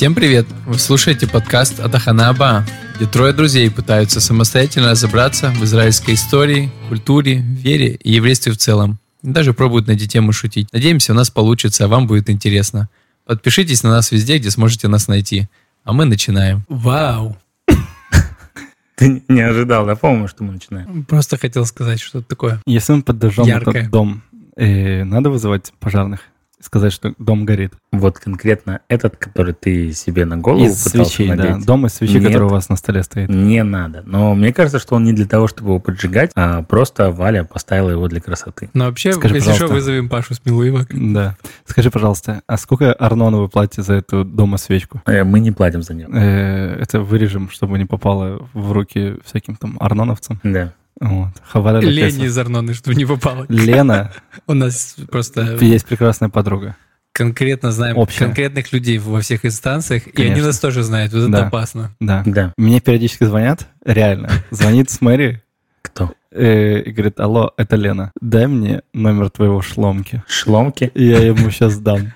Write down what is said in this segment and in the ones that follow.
Всем привет! Вы слушаете подкаст Атаханаба, где трое друзей пытаются самостоятельно разобраться в израильской истории, культуре, вере и еврействе в целом. Даже пробуют на эти темы шутить. Надеемся, у нас получится, а вам будет интересно. Подпишитесь на нас везде, где сможете нас найти. А мы начинаем. Вау! Ты не ожидал, да, по-моему, что мы начинаем? Просто хотел сказать что-то такое. Если мы подожжем этот дом, э, надо вызывать пожарных? Сказать, что дом горит. Вот конкретно этот, который ты себе на голову Из пытался свечей, да. надеть, Дом из свечей, Нет. который у вас на столе стоит. не надо. Но мне кажется, что он не для того, чтобы его поджигать, а просто Валя поставила его для красоты. Но вообще, Скажи, если что, вызовем Пашу Смелуева. Да. Скажи, пожалуйста, а сколько Арнона вы платите за эту дома свечку? Э, Мы не платим за нее. Э, это вырежем, чтобы не попало в руки всяким там арноновцам. Да. Вот. Лени кесов. из Арноны, чтобы не попало. Лена, У нас просто есть прекрасная подруга. конкретно знаем Общая. конкретных людей во всех инстанциях, и они Конечно. нас тоже знают. Вот это Да. опасно. Да. Да. Мне периодически звонят, реально. Звонит с мэри Кто? э, и говорит, алло, это Лена, дай мне номер твоего шломки. Шломки? Я ему сейчас дам.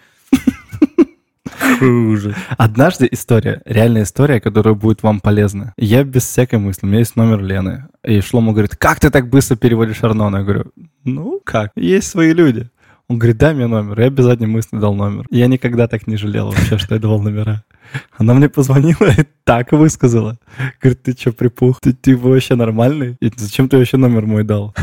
Ужас. Однажды история, реальная история, которая будет вам полезна. Я без всякой мысли, у меня есть номер Лены. И Шлома говорит, как ты так быстро переводишь Арнона? Я говорю, ну как, есть свои люди. Он говорит, дай мне номер. Я без задней мысли дал номер. Я никогда так не жалел вообще, что я давал номера. Она мне позвонила и так высказала. Говорит, ты что, припух? Ты, ты вообще нормальный? И зачем ты вообще номер мой дал?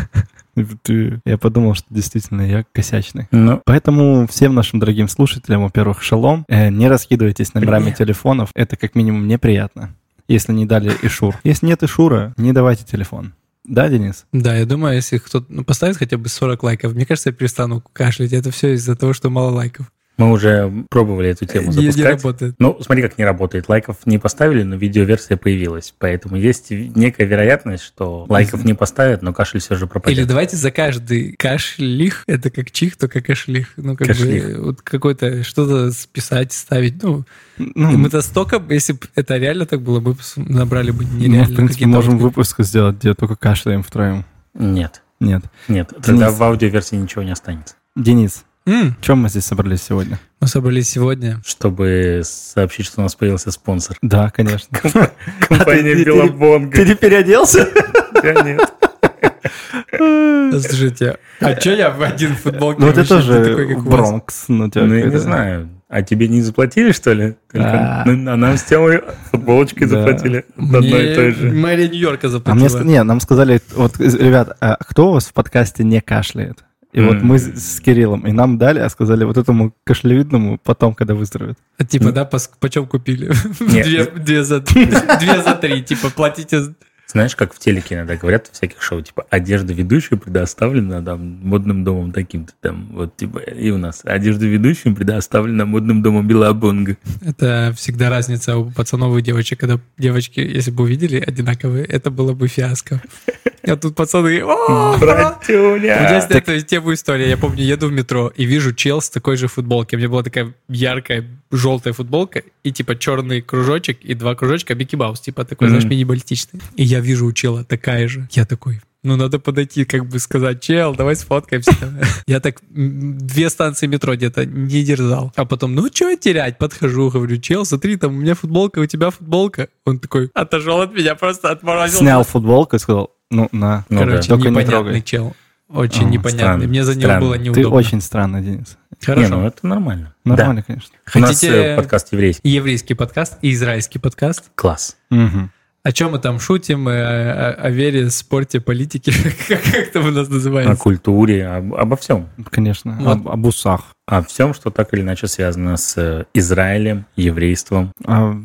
Я подумал, что действительно я косячный. Ну, Поэтому всем нашим дорогим слушателям, во-первых, шалом, э, не раскидывайтесь номерами Привет. телефонов, это как минимум неприятно, если не дали Ишур. Если нет Ишура, не давайте телефон. Да, Денис? Да, я думаю, если кто-то ну, поставит хотя бы 40 лайков, мне кажется, я перестану кашлять. Это все из-за того, что мало лайков. Мы уже пробовали эту тему Не, не запускать. работает. Ну, смотри, как не работает. Лайков не поставили, но видеоверсия появилась. Поэтому есть некая вероятность, что лайков не поставят, но кашель все же пропадет. Или давайте за каждый кашлих, это как чих, только кашлих. Ну, как Кашлих. бы вот какой-то что-то списать, ставить. Ну, Ну, мы-то столько, если бы это реально так было, мы набрали бы нереально. в принципе, можем вот- выпуск сделать, где только кашляем втроем. Нет, Нет. нет. Тогда Денис. в аудиоверсии ничего не останется. Денис, М, чем мы здесь собрались сегодня? Мы собрались сегодня. Чтобы сообщить, что у нас появился спонсор. Да, конечно. Компания ты- Белобонга. не переоделся? Я нет. Слушайте, а что я в один футболке? Ну, это тоже? Бронкс. Ну, тебя Ну, я не знаю. А тебе не заплатили, что ли? А. А нам с темой футболочкой заплатили. Одной и той же. мэрия Нью-Йорка А заплатила. не, нам сказали, вот, ребят, а кто у вас в подкасте не кашляет? И вот М. мы с, Кириллом, и нам дали, а сказали вот этому кашлевидному потом, когда выздоровеет. А типа, да, пос- почем купили? Две две за две за три. Типа, платите... Знаешь, как в телеке иногда говорят в всяких шоу, типа, одежда ведущего предоставлена там модным домом таким-то там, вот, типа, и у нас одежда ведущего предоставлена модным домом Белобонга. Это всегда разница у пацанов и девочек. Когда девочки, если бы увидели одинаковые, это было бы фиаско. А тут пацаны... «О, У меня Братюня! эта тему история. Я помню, еду в метро и вижу чел с такой же футболки. У меня была такая яркая желтая футболка и типа черный кружочек и два кружочка Микки Маус. Типа такой, знаешь, Мгм. мини-баллистичный. И я вижу у чела такая же. Я такой, ну, надо подойти, как бы сказать, чел, давай сфоткаемся. Я так две станции метро где-то не дерзал. А потом, ну, что терять? Подхожу, говорю, чел, смотри, там у меня футболка, у тебя футболка. Он такой, отошел от меня, просто отморозил. Снял футболку и сказал, ну, на. Ну Короче, Только не непонятный трогай. чел. Очень А, непонятный. странно, Мне за него странно. было Ты неудобно. очень странный, Денис. Не, Хорошо. ну это нормально. Нормально, конечно. Да. У нас Хотите э, подкаст еврейский. еврейский подкаст, и израильский подкаст. Класс. Мгм. О чем мы там шутим? э, О, о вере, спорте, политике. Как, как это у нас О называется? культуре, об- обо всем. Конечно. Вот. Об, об усах. О всем, что так или иначе связано с э, Израилем, еврейством. О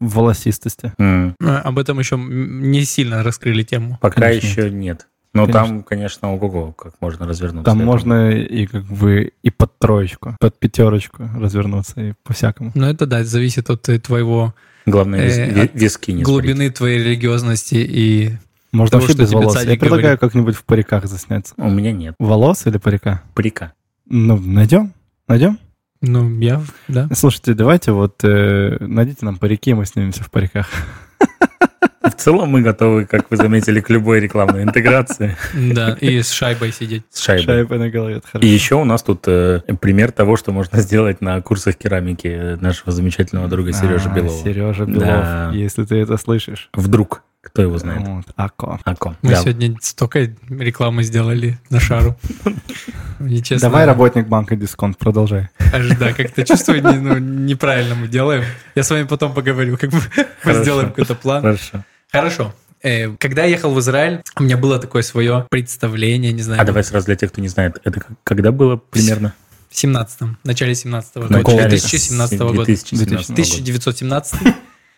волосистости. Э, Об этом еще не сильно раскрыли тему. Пока Конечно, еще нет. Но Конечно. там, конечно, ого-го, как можно развернуться. Там можно и как бы и под троечку, под пятерочку развернуться и по-всякому. Но это, да, зависит от э, твоего Главное, вис- э, виски не глубины твоей религиозности и Можно Того, вообще что без волос. Я предлагаю говорит. как-нибудь в париках засняться. У меня нет. Волос или парика? Парика. Ну, найдем? Найдем? ну, я, да. Слушайте, давайте вот э, найдите нам парики, мы снимемся в париках. В целом мы готовы, как вы заметили, к любой рекламной интеграции Да, и с шайбой сидеть. с шайбой. Шайба на голове, это И хорошо. еще у нас тут э, пример того, что можно сделать на курсах керамики нашего замечательного друга Сережи А, Белова. Сережа Белов, Да. если ты это слышишь. Вдруг, кто его знает? Вот, Ако. Ако. Мы Да. сегодня столько рекламы сделали на шару. Давай, работник банка дисконт, продолжай. Аж да, как-то чувствую, не- ну, неправильно мы делаем. Я с вами потом поговорю, как мы Хорошо. сделаем какой-то план. Хорошо. Хорошо. Э, Когда я ехал в Израиль, у меня было такое свое представление, не знаю, А давай сразу для тех, кто не знает, это когда было примерно? в 17-м, в начале 17-го года, Начале 2017 года. 2017 года. 1917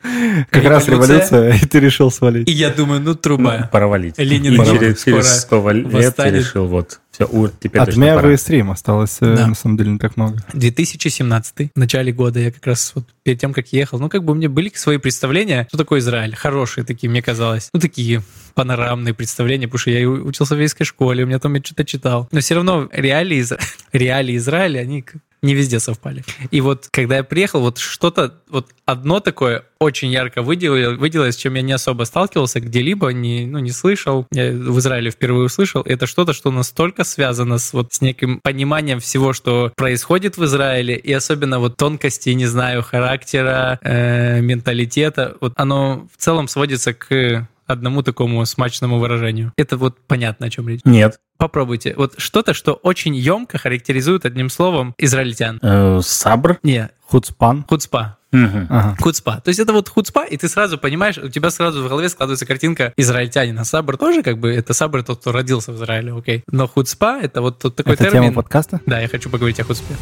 Как раз Революция. и ты решил свалить. И я думаю, ну, Ну, труба. пора валить. Ленин через, через 100 лет ты восстанет. решил, вот, все, у, теперь От меня вы стрим осталось, э, Да. на самом деле, не так много. 2017 в начале года я как раз вот перед тем, как ехал, ну, как бы у меня были свои представления, что такое Израиль. Хорошие такие, мне казалось. Ну, такие панорамные представления, потому что я и учился в еврейской школе, у меня там я что-то читал. Но все равно реалии, Изра- реалии Израиля, они не везде совпали. И вот когда я приехал, вот что-то, вот одно такое очень ярко выделилось, с чем я не особо сталкивался где-либо, не, ну, не слышал. Я в Израиле впервые услышал. Это что-то, что настолько связано с, вот, с неким пониманием всего, что происходит в Израиле, и особенно вот тонкости, не знаю, характера, э, менталитета. Вот оно в целом сводится к одному такому смачному выражению. Это вот понятно, о чем речь. Нет. Попробуйте. Вот что-то, что очень емко характеризует одним словом израильтян. Э, Сабр? Не, Хуцпан. хуцпа. Ага. Хуцпа. То есть это вот хуцпа, и ты сразу понимаешь, у тебя сразу в голове складывается картинка израильтянина. Сабр тоже как бы, это сабр тот, кто родился в Израиле, окей. Но хуцпа — это вот тот такой Это термин. тема подкаста? Да, я хочу поговорить о хуцпе.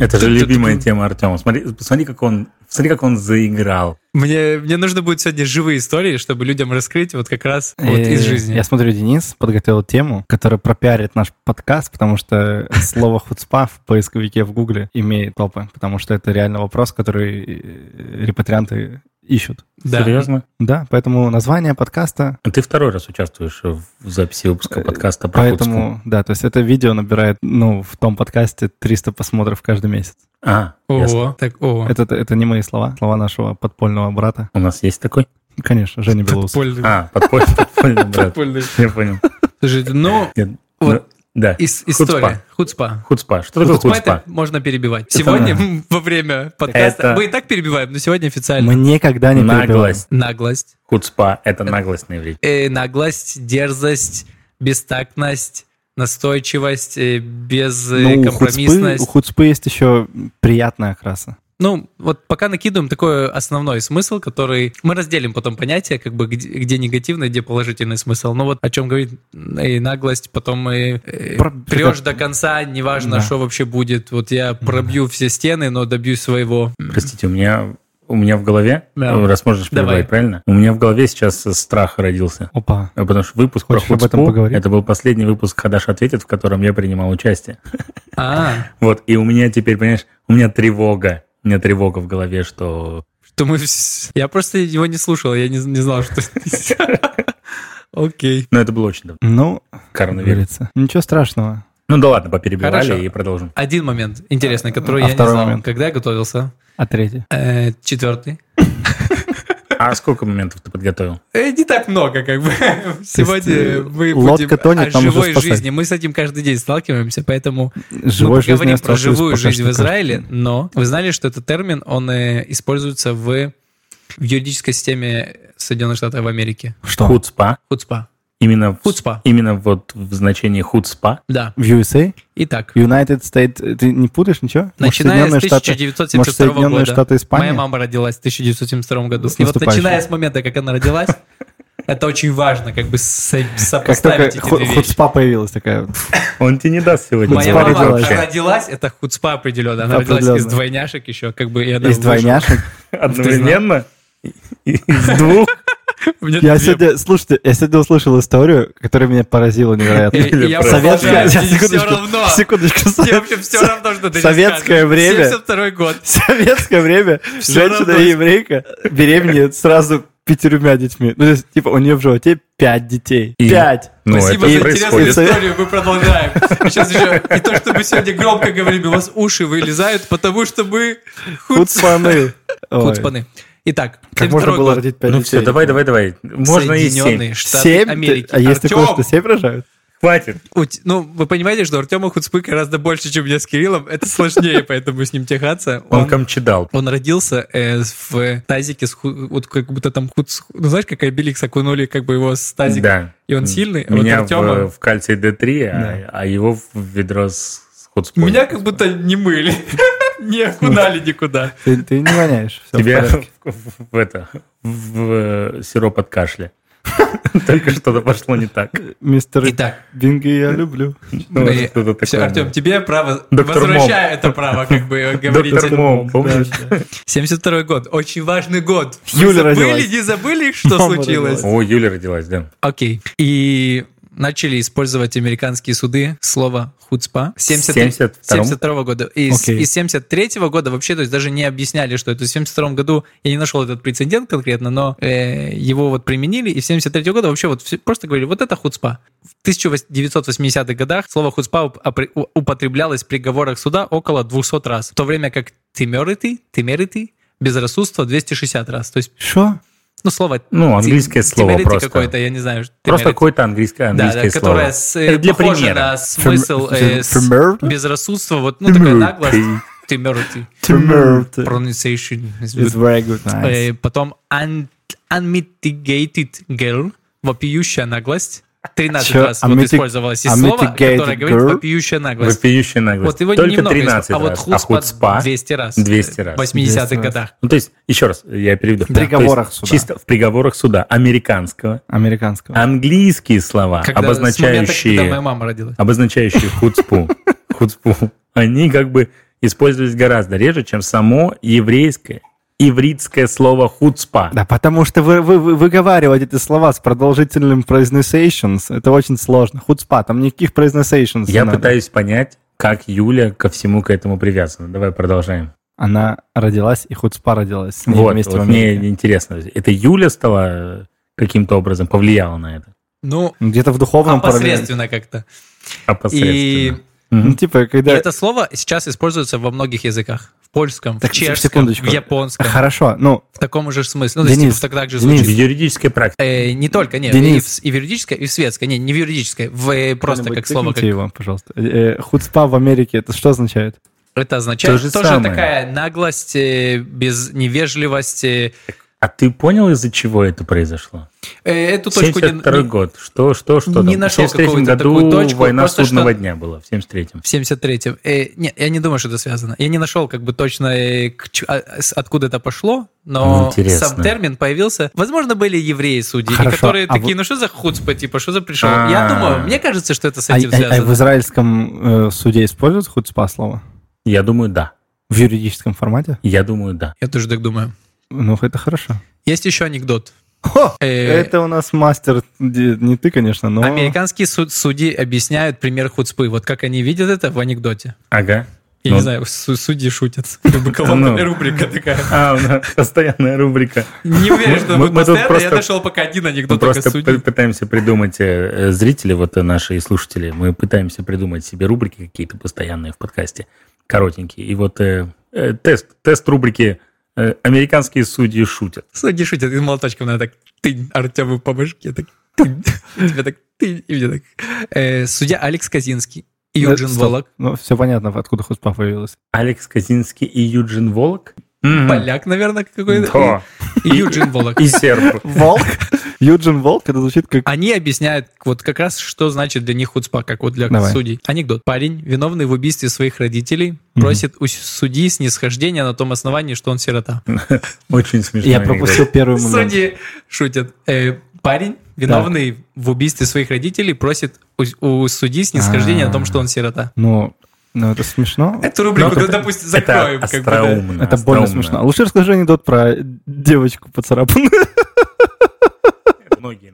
Это же любимая тема Артема. Смотри, посмотри, как он, смотри, как он заиграл. Мне, мне нужно будет сегодня живые истории, чтобы людям раскрыть вот как раз вот из Э, жизни. Я смотрю, Денис подготовил тему, которая пропиарит наш подкаст, потому что слово хуцпа в поисковике в Гугле имеет топы, потому что это реально вопрос, который э, репатрианты ищут. Да. Серьезно? Да, поэтому название подкаста, А Ты второй раз участвуешь в записи выпуска Э, подкаста про поэтому, да, то есть это видео набирает, ну, в том подкасте 300 просмотров каждый месяц. А, ясно. Ого, так, ого. Это, это не мои слова, слова нашего подпольного брата. у нас есть такой? Конечно, Женя Белоус. Подпольный. А, подпольный, подпольный брат. Подпольный. Я понял. Слушайте, ну, Вот. Да. ис- Хуцпа. история. Хуцпа. Хуцпа. Что такое Хуцпа хуцпа? можно перебивать. Это Сегодня во время подкаста Это- мы и так перебиваем, но сегодня официально. Мы никогда не перебиваем. Наглость. Наглость. Хуцпа — это наглость на иврите. Э, наглость, дерзость, бестактность, настойчивость, э, Ну, у хуцпы, у хуцпы есть еще приятная окраса. Ну, вот пока накидываем такой основной смысл, который мы разделим потом понятие, как бы где, где негативный, где положительный смысл. Ну вот о чем говорит и наглость, потом и э, Про- прешь до конца, неважно, Да. что вообще будет. Вот я пробью все стены, но добьюсь своего. Простите, у меня, у меня в голове, Да. ну, раз можешь перебивать, правильно? У меня в голове сейчас страх родился. Опа. А Потому что выпуск Хочешь про об этом Хуцпу, поговорить? это был последний выпуск «Хадаш ответит», в котором я принимал участие. А, Вот, и у меня теперь, понимаешь, у меня тревога. У меня тревога в голове, что... что мы... Я просто его не слушал, я не, не знал, что... Окей. Ну, это было очень давно. Ну, Коронавирус. Ничего страшного. Ну да ладно, поперебивали Хорошо. и продолжим. Один момент интересный, который А я не знал, момент? когда я готовился. А третий? Э, четвертый. А сколько моментов ты подготовил? Э, Не так много, как бы. Сегодня э, мы будем тонет, о живой жизни. Мы с этим каждый день сталкиваемся, поэтому мы жизни поговорим про живую жизнь в Израиле, но вы знали, что этот термин, он э, используется в, в юридической системе Соединенных Штатов Америки. Что? Хуцпа. Хуцпа. Именно, в- Хуцпа. именно вот в значении хуцпа. Да. В USA? Итак, United States? Ты не путаешь ничего? Может, начиная с Соединенные Штаты- 1972 может, Соединенные года. Штаты Испания? Моя мама родилась в 1972 году. С И вот начиная с момента, как она родилась, это очень важно, как бы со- Как сопоставить только эти ху- две вещи. хуцпа появилась такая. Он тебе не даст сегодня. Моя мама родилась. родилась, это хуцпа определенно. Она родилась из двойняшек еще, как бы. и Из двойняшек. Одновременно? Из двух? Я сегодня, слушайте, я сегодня услышал историю, которая меня поразила невероятно. Советская, секундочку, секундочку, все равно, что ты Советское время. 72 год. Советское время Всё женщина равно. еврейка беременеет сразу пятерюмя детьми. Ну, то есть, типа, у нее в животе пять детей. И- Пять! Ну, Спасибо за происходит. интересную историю, мы продолжаем. Сейчас еще не то, что мы сегодня громко говорим, у вас уши вылезают, потому что мы хуц- Хуцпаны. Хуцпаны. Итак, Как можно 72 было родить пять Ну детей? все, давай, давай, давай. Можно и Соединенные семь. Штаты Семь? Америки. А есть такое, что семь рожают? Хватит. Ну, вы понимаете, что Артема Хуцпы гораздо больше, чем я с Кириллом. Это сложнее, поэтому с ним тягаться. Он Он, камчедал. он родился э, в тазике, с ху- вот как будто там хуц... Ну, знаешь, как Обеликс окунули как бы его с тазика. Да. И он сильный, а вот Меня Артема- в, в кальций D3, а, а его в ведро с, хуцпой. Меня как будто не мыли. Не окунали никуда. Ты, ты не воняешь. Все Тебя в, в- в это в э, сироп от кашля. Только что-то пошло не так. Мистер Итак, Бинги я люблю. Все. Артем, тебе право, Доктор возвращаю это право, как бы говорить. Мом, помнишь? 72 год, очень важный год. Вы Юля забыли, родилась. не забыли, что Мама случилось? родилась. О, Юля родилась, да. Окей. И начали использовать американские суды слово хуцпа с 73 72-м? 72 года. И с, Окей. и с 73 года вообще, то есть даже не объясняли, что это в 72 году, я не нашел этот прецедент конкретно, но э, его вот применили, и в 73 года вообще вот все- просто говорили, вот это хуцпа. В 1980-х годах слово хуцпа употреблялось в приговорах суда около 200 раз, в то время как тимерити, тимерити, безрассудство 260 раз. То есть, Что? Ну, слово... Ну, английское тим- слово просто. какое-то, я не знаю. Просто какое-то английское, Да, английское да, слово. которая с, э, Это для примера. на смысл э, с- безрассудства, вот, ну, такая наглость. Temerity. Temerity. Pronunciation is good. very good, nice. Э, Потом un- unmitigated girl, вопиющая наглость. 13 Чё? раз вот Unmiti- использовалось из слова, unmitigated которое говорит girl? вопиющая наглость. Вопиющая наглость. Вот его Только немного 13 исп- а вот раз. хуцпа, а хуцпа 200 раз. 200 раз. В 80-х 200 раз. годах. Ну, то есть, еще раз, я переведу. В приговорах суда. Чисто в приговорах суда американского. Американского. Английские слова, Когда, с момента, когда моя обозначающие, мама родилась. обозначающие хуцпу, хуцпу, они как бы использовались гораздо реже, чем само еврейское, ивритское слово хуцпа. Да, потому что вы, вы, вы выговаривать эти слова с продолжительным pronunciations, это очень сложно. Хуцпа, там никаких pronunciations Я надо. пытаюсь понять, как Юля ко всему к этому привязана. Давай продолжаем. Она родилась, и хуцпа родилась с ней Вот, вместе вот мне интересно, это Юля стала э, каким-то образом повлияла на это? Ну, Где-то в духовном опосредственно как-то. Опосредственно. И Ну, типа, И когда... это слово сейчас используется во многих языках. В польском, Так, в чешском, секундочку. в японском. Хорошо, ну, В таком же смысле. Ну, то есть, Денис, типа, так, же Денис, В юридической практике. Э, не только, нет, Денис. и в, и в юридической, и в светской. Не, не в юридической, в, э, просто кто-нибудь как слово. Как, его, пожалуйста. Э, э, Хуцпа в Америке, это что означает? это означает То же тоже самое. такая наглость, э, без невежливости. А ты понял, из-за чего это произошло? Э, эту точку не- 72 не- год. Что, что, что не там? нашел в 73 какую-то году такую точку, война судного что- дня была, в 73-м. В 73-м. Э, нет, я не думаю, что это связано. Я не нашел как бы точно, э, к а, откуда это пошло, но Интересно. сам термин появился. Возможно, были евреи судьи, которые а такие, вы- ну что за хуцпа, типа, что за пришел? А. Я думаю, мне кажется, что это с А, этим а- а связано. в израильском э, суде используют хуцпа слово? Я думаю, да. В юридическом формате? Я думаю, да. Я тоже так думаю. Ну, это хорошо. Есть еще анекдот. Хо! Э, Это у нас мастер, не ты, конечно, но... Американские суд- судьи объясняют пример хуцпы. Вот как они видят это в анекдоте. Ага. Я Ну. не знаю, су- судьи шутят. Бы колонная Ну. рубрика такая. А, у нас постоянная рубрика. Не уверен, что Мы- мы постоянно. Я нашел пока один Мы анекдот только просто пытаемся придумать, э, зрители, вот наши и слушатели, мы пытаемся придумать себе рубрики какие-то постоянные в подкасте, коротенькие. И вот э, тест, тест рубрики «Американские судьи шутят». Судьи шутят, и молоточком надо так тынь Артему по башке, так тынь. И Тебе так тынь, и мне так. Э, Судья Алекс Казинский и Э, Юджин. Волок. Ну, все понятно, откуда хуцпа появилась. Алекс Казинский и Юджин Волок? Мгм. Поляк, наверное, какой-то. Да. И Юджин Волок. И серб. Волк? Юджин Волк, это звучит как... Они объясняют вот как раз, что значит для них хуцпа, как вот для Давай. судей. Анекдот. Парень, виновный в убийстве своих родителей, Мгм. просит у судьи снисхождения на том основании, что он сирота. Очень смешно. Я пропустил первый момент. Судьи шутят. Э, парень, виновный в убийстве своих родителей, просит у, у судьи снисхождения на том, что он сирота. Ну, ну, это смешно. Эту рубрику, Ну, это- допустим, закроем. Это как бы, да. остроумно. Это больно остроумно. смешно. А лучше расскажи анекдот про девочку поцарапанную. Многие.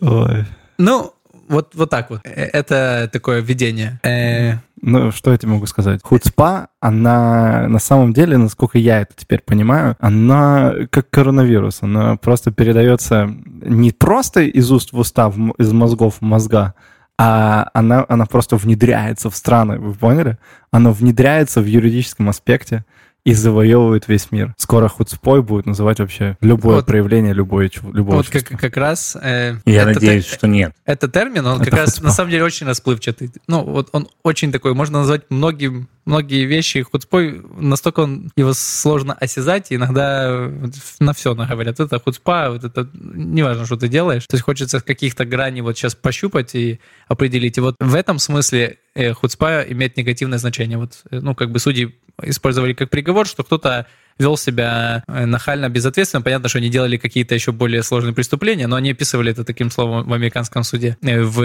Ой. Ну, вот, вот так вот. Э, Это такое введение. Э, Ну, что я тебе могу сказать? Хуцпа, она на самом деле, насколько я это теперь понимаю, она как коронавирус. Она просто передается не просто из уст в уста, из мозгов в мозга, а она, она просто внедряется в страны, вы поняли? Она внедряется в юридическом аспекте и завоевывает весь мир. Скоро хуцпой будет называть вообще любое Вот- проявление, любое, любого Вот как, чувства. как раз... э, Я это надеюсь, те- что нет. Это термин, он Это как раз хуцпа. на самом деле очень расплывчатый. Ну, вот он очень такой, можно назвать многие, многие вещи хуцпой, настолько он, его сложно осязать, и иногда на все говорят. Это хуцпа, вот это, неважно, что ты делаешь. То есть хочется каких-то граней вот сейчас пощупать и определить. И вот в этом смысле э, хуцпа имеет негативное значение. Вот, э, ну, как бы судьи использовали как приговор, что кто-то вел себя э, нахально, безответственно. Понятно, что они делали какие-то еще более сложные преступления, но они описывали это таким словом в американском суде. Э, В...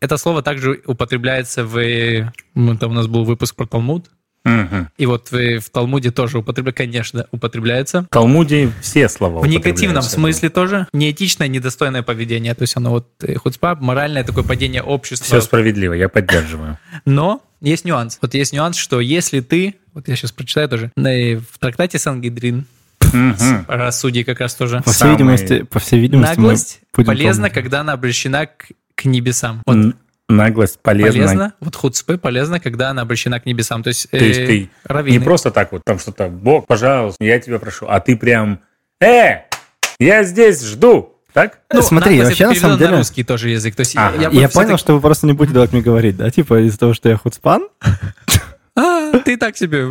Это слово также употребляется в... ну, там у нас был выпуск про Талмуд, Мгм. и вот в, в Талмуде тоже употребляется, конечно, употребляется. В Талмуде все слова В негативном смысле тоже. Неэтичное, недостойное поведение. То есть оно вот э, хуцпа, моральное такое падение общества. Все справедливо, я поддерживаю. Но есть нюанс. Вот есть нюанс, что если ты, вот я сейчас прочитаю тоже, э, в трактате Сангидрин, Мгм. раз судьи как раз тоже, По всей самый- видимости, по всей видимости, наглость полезна, помнить. когда она обращена к, к небесам. Вот Наглость полезна. полезно, вот хуцпы полезна, когда она обращена к небесам. То есть, То есть э, ты раввины. Не просто так вот, там что-то, Бог, пожалуйста, я тебя прошу, а ты прям, э, я здесь жду, так? Ну, Смотри, наглость вообще, это на самом деле- русский тоже язык. То есть Ага. я, Я, бы понял, что вы просто не будете давать мне говорить, да? Типа из-за того, что я хуцпан? А, ты так себе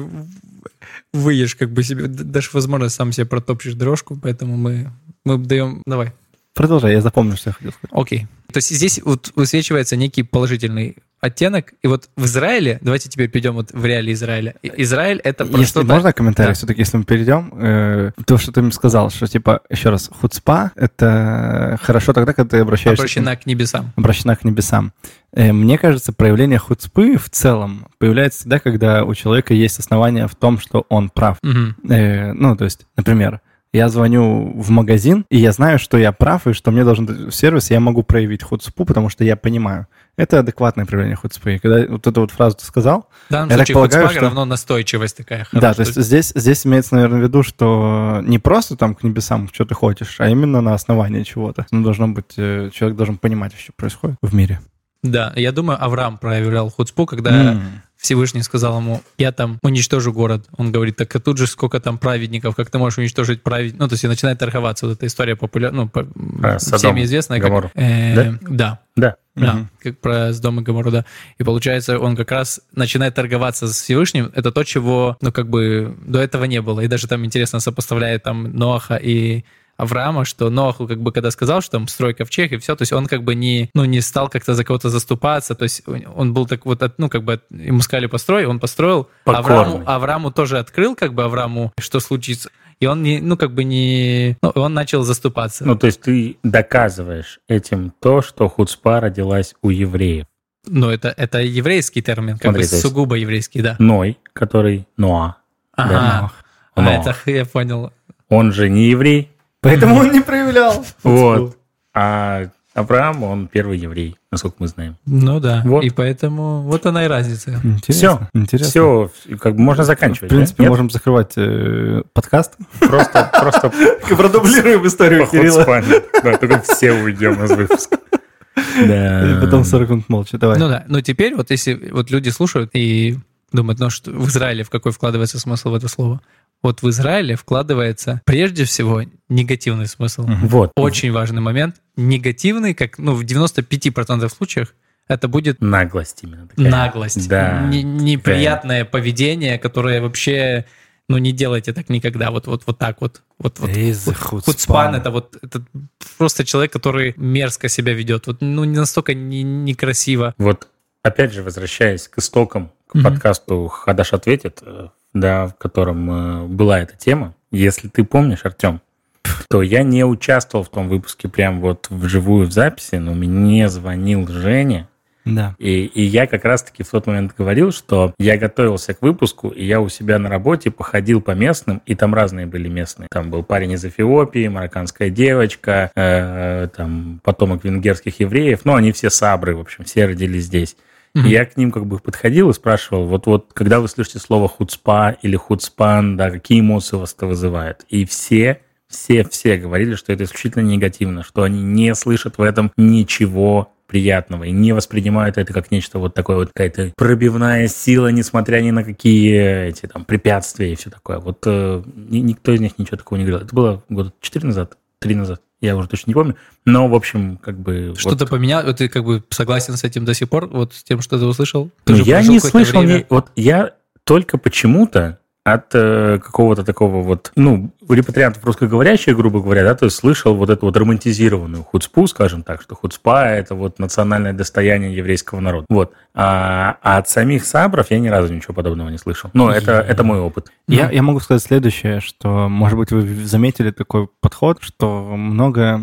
выешь, как бы себе, д- дашь возможность сам себе протопчешь дорожку, поэтому мы, мы даем... Давай. Продолжай, я запомню, что я хотел сказать. Окей. То есть здесь вот высвечивается некий положительный оттенок. И вот в Израиле, давайте теперь перейдем вот в реалии Израиля. Израиль это про Если что-то... можно комментарий, Да. все-таки, если мы перейдем, э, то, что ты мне сказал, что, типа, еще раз, хуцпа — это хорошо тогда, когда ты обращаешься... обращена к небесам. обращена к небесам. Э, Мне кажется, проявление хуцпы в целом появляется всегда, когда у человека есть основания в том, что он прав. Мгм. Э, Ну, то есть, например, я звоню в магазин, и я знаю, что я прав, и что мне должен сервис, и я могу проявить хуцпу, потому что я понимаю. Это адекватное проявление. И когда вот эту вот фразу ты сказал, В данном Я так случае полагаю, хуцпа что- равно настойчивость такая. да, хорошая. то есть здесь, здесь имеется, наверное, в виду, что не просто там к небесам, что ты хочешь, а именно на основании чего-то. Ну, должно быть, э, человек должен понимать, что происходит в мире. Да, я думаю, Авраам проявлял хуцпу, когда М. Всевышний сказал ему, я там уничтожу город. Он говорит, так а тут же сколько там праведников, как ты можешь уничтожить праведников? Ну, то есть и начинает торговаться. Вот эта история популярна, ну, по- Про всеми известная. как- э, Да? Да, Да. да, Мгм. как про Сдом и Гоморру, да. И получается, он как раз начинает торговаться с Всевышним. Это то, чего, ну, как бы до этого не было. И даже там интересно сопоставляет там Ноаха и Авраама, что Ноаху, как бы, когда сказал, что там строй ковчег и все, то есть он как бы не, ну, не стал как-то за кого-то заступаться, то есть он был так вот, от- ну, как бы, ему сказали построй, он построил, Покорный. Аврааму, Аврааму тоже открыл, как бы, Аврааму, что случится, и он не, ну, как бы не, ну, он начал заступаться. Ну, то есть ты доказываешь этим то, что хуцпа родилась у евреев. Ну, это, это еврейский термин, как Смотри, бы сугубо еврейский, да. Ной, который Ноа, Ага. А, Но. это я понял. он же не еврей, Поэтому он не проявлял. вот. А Авраам, он первый еврей, насколько мы знаем. Ну да. Вот. И поэтому вот она и разница. Интересно. Интересно. Все, как бы можно В заканчивать. принципе, да? Нет? можем закрывать э, подкаст. Просто, просто Продублируем историю хуцпане. Да, только все уйдем из выпуска. Да. И потом 40 минут молча. Давай. Ну да. Но теперь вот если вот люди слушают и думают, ну что в Израиле в какой вкладывается смысл в это слово? Вот в Израиле вкладывается прежде всего негативный смысл. Вот. Очень важный момент. Негативный, как ну в 95% случаях, это будет Наглость именно такая. наглость, Да. Не- неприятное поведение, которое вообще, ну не делайте так никогда, вот вот вот так вот, вот вот. Вот хуцпан. Хуцпан это вот это просто человек, который мерзко себя ведет, вот ну не настолько не- некрасиво. Вот опять же, возвращаясь к истокам, к Мгм. подкасту «Хадаш ответит», э, да, в котором э, была эта тема, если ты помнишь, Артем, то я не участвовал в том выпуске прям вот вживую в записи, но мне звонил Женя, Да. и, и я как раз-таки в тот момент говорил, что я готовился к выпуску, и я у себя на работе походил по местным, и там разные были местные. Там был парень из Эфиопии, марокканская девочка, э, там потомок венгерских евреев, ну, они все сабры, в общем, все родились здесь. И я к ним как бы подходил и спрашивал, вот, вот когда вы слышите слово хуцпа или хуцпан, да, какие эмоции вас это вызывает? И все все-все говорили, что это исключительно негативно, что они не слышат в этом ничего приятного и не воспринимают это как нечто вот такое вот какая-то пробивная сила, несмотря ни на какие эти там препятствия и все такое. Вот э, никто из них ничего такого не говорил. Это было года четыре назад, три назад. Я уже точно не помню. Но, в общем, как бы... Что-то вот... поменял? Ты как бы согласен с этим до сих пор? Вот с тем, что ты услышал? Ты ну, я не слышал... Не... Вот я только почему-то от э, какого-то такого вот, ну, репатриантов русскоговорящих, грубо говоря, да, то есть слышал вот эту вот романтизированную хуцпу, скажем так, что хуцпа – это вот национальное достояние еврейского народа. Вот. А, а от самих сабров я ни разу ничего подобного не слышал. Но это, это мой опыт. Я, я могу сказать следующее, что, может быть, вы заметили такой подход, что много,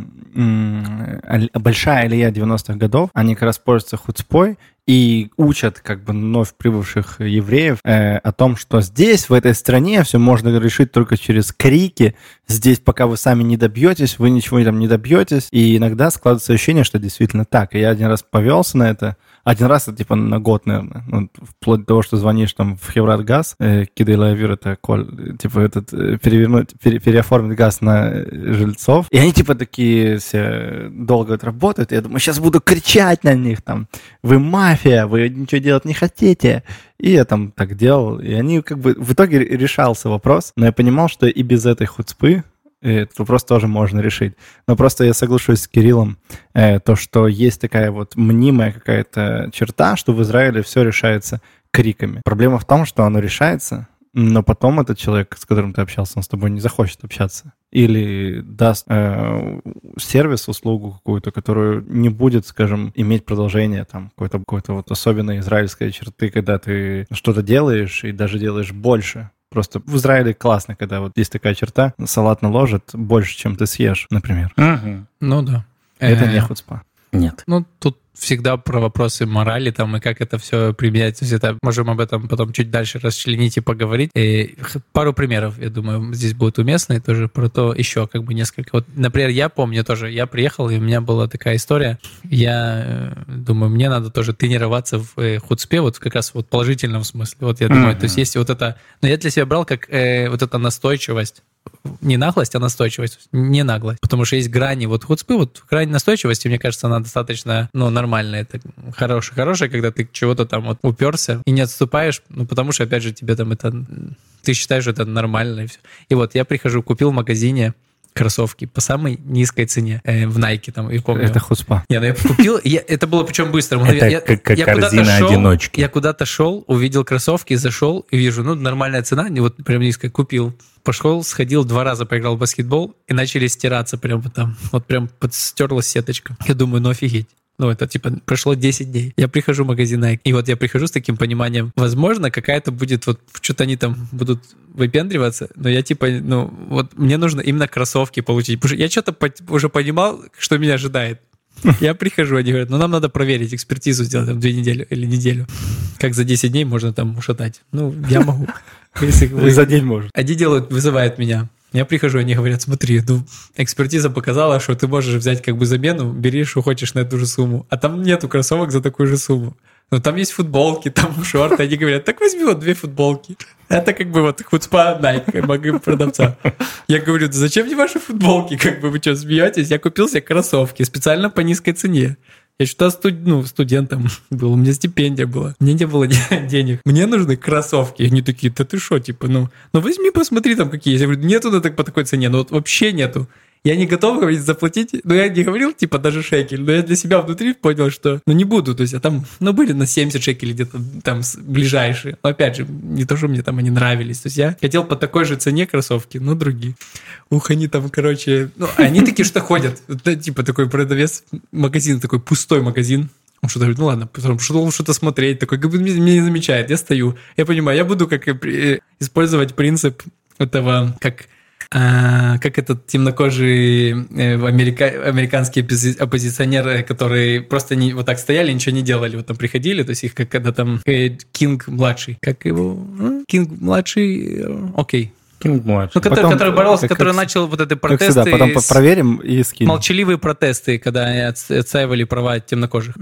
большая алия 90-х годов, они как раз пользуются хуцпой, и учат как бы вновь прибывших евреев э, о том, что здесь, в этой стране, все можно решить только через крики. Здесь, пока вы сами не добьетесь, вы ничего там не добьетесь. И иногда складывается ощущение, что действительно так. И я один раз повелся на это, один раз это типа на год, наверное. Ну, вплоть до того, что звонишь там в Хеврат газ, э, кидай это коль, типа этот, э, перевернуть, пере, переоформить газ на э, жильцов. И они типа такие все долго вот работают. И я думаю, сейчас буду кричать на них там. Вы мафия, вы ничего делать не хотите. И я там так делал. И они как бы... В итоге решался вопрос. Но я понимал, что и без этой хуцпы и этот вопрос тоже можно решить. Но просто я соглашусь с Кириллом, э, то, что есть такая вот мнимая какая-то черта, что в Израиле все решается криками. Проблема в том, что оно решается, но потом этот человек, с которым ты общался, он с тобой не захочет общаться. Или даст э, сервис, услугу какую-то, которую не будет, скажем, иметь продолжение, там, какой-то какой вот особенной израильской черты, когда ты что-то делаешь и даже делаешь больше, Просто в Израиле классно, когда вот есть такая черта, салат наложит больше, чем ты съешь, например. Угу. Ну да. Это не хуцпа. Нет. Ну, тут всегда про вопросы морали там и как это все применять. То есть это можем об этом потом чуть дальше расчленить и поговорить. И пару примеров, я думаю, здесь будет уместно, и тоже про то еще как бы несколько. Вот, например, я помню тоже, я приехал, и у меня была такая история. Я э, думаю, мне надо тоже тренироваться в э, худспе, вот как раз вот положительном смысле. Вот я думаю, mm-hmm. то есть есть вот это... Но я для себя брал как э, вот эта настойчивость не наглость, а настойчивость, не наглость. Потому что есть грани. Вот хуцпы, вот грань настойчивости, мне кажется, она достаточно, ну, нормальная. Это хорошая, хорошая, когда ты чего-то там вот уперся и не отступаешь, ну, потому что, опять же, тебе там это... Ты считаешь, что это нормально и все. И вот я прихожу, купил в магазине кроссовки по самой низкой цене э, в Nike там, и помню. Это хуцпа. Не, ну я купил, я, это было причем быстро. Это я, как, как я корзина шел, одиночки. Я куда-то шел, увидел кроссовки, зашел и вижу, ну, нормальная цена, не вот прям низкая, купил. Пошел, сходил, два раза поиграл в баскетбол, и начали стираться прям там. Вот прям подстерлась сеточка. Я думаю, ну офигеть. Ну, это типа прошло 10 дней. Я прихожу в магазин Nike, и вот я прихожу с таким пониманием, возможно, какая-то будет вот, что-то они там будут выпендриваться, но я типа, ну, вот мне нужно именно кроссовки получить. Потому что я что-то уже понимал, что меня ожидает. Я прихожу, они говорят, ну нам надо проверить, экспертизу сделать там две недели или неделю. Как за 10 дней можно там ушатать? Ну, я могу. Если вы... За день может. Они делают, вызывают меня. Я прихожу, они говорят, смотри, ну, экспертиза показала, что ты можешь взять как бы замену, бери, что хочешь на эту же сумму. А там нету кроссовок за такую же сумму. Но там есть футболки, там шорты. Они говорят, так возьми вот две футболки. Это как бы вот худспа Nike, могу продавца. Я говорю, зачем мне ваши футболки? Как бы вы что, смеетесь? Я купил себе кроссовки специально по низкой цене. Я что-то студ... ну, студентом был, у меня стипендия была. Мне не было денег. Мне нужны кроссовки. Они такие, да ты что, типа, ну, ну возьми, посмотри там какие есть. Я говорю, нету на так, по такой цене, ну вот вообще нету. Я не готов говорить заплатить, но я не говорил, типа, даже шекель, но я для себя внутри понял, что, ну, не буду, то есть, а там, ну, были на 70 шекелей где-то там ближайшие, но, опять же, не то, что мне там они нравились, то есть, я хотел по такой же цене кроссовки, но другие. Ух, они там, короче, ну, они такие, что ходят, типа, такой продавец, магазин, такой пустой магазин, он что-то говорит, ну ладно, потом что-то что смотреть, такой, как бы меня не замечает, я стою. Я понимаю, я буду как э, использовать принцип этого, как а, как этот темнокожий э, америка, американские оппозиционеры, которые просто не, вот так стояли, ничего не делали, вот там приходили, то есть их как когда там э, Кинг младший, как его, Кинг младший, э, окей, Кинг младший. Ну, который, потом, который боролся, как, который как, начал вот эти протесты. Как всегда, потом проверим и скинем. Молчаливые протесты, когда отстаивали права темнокожих.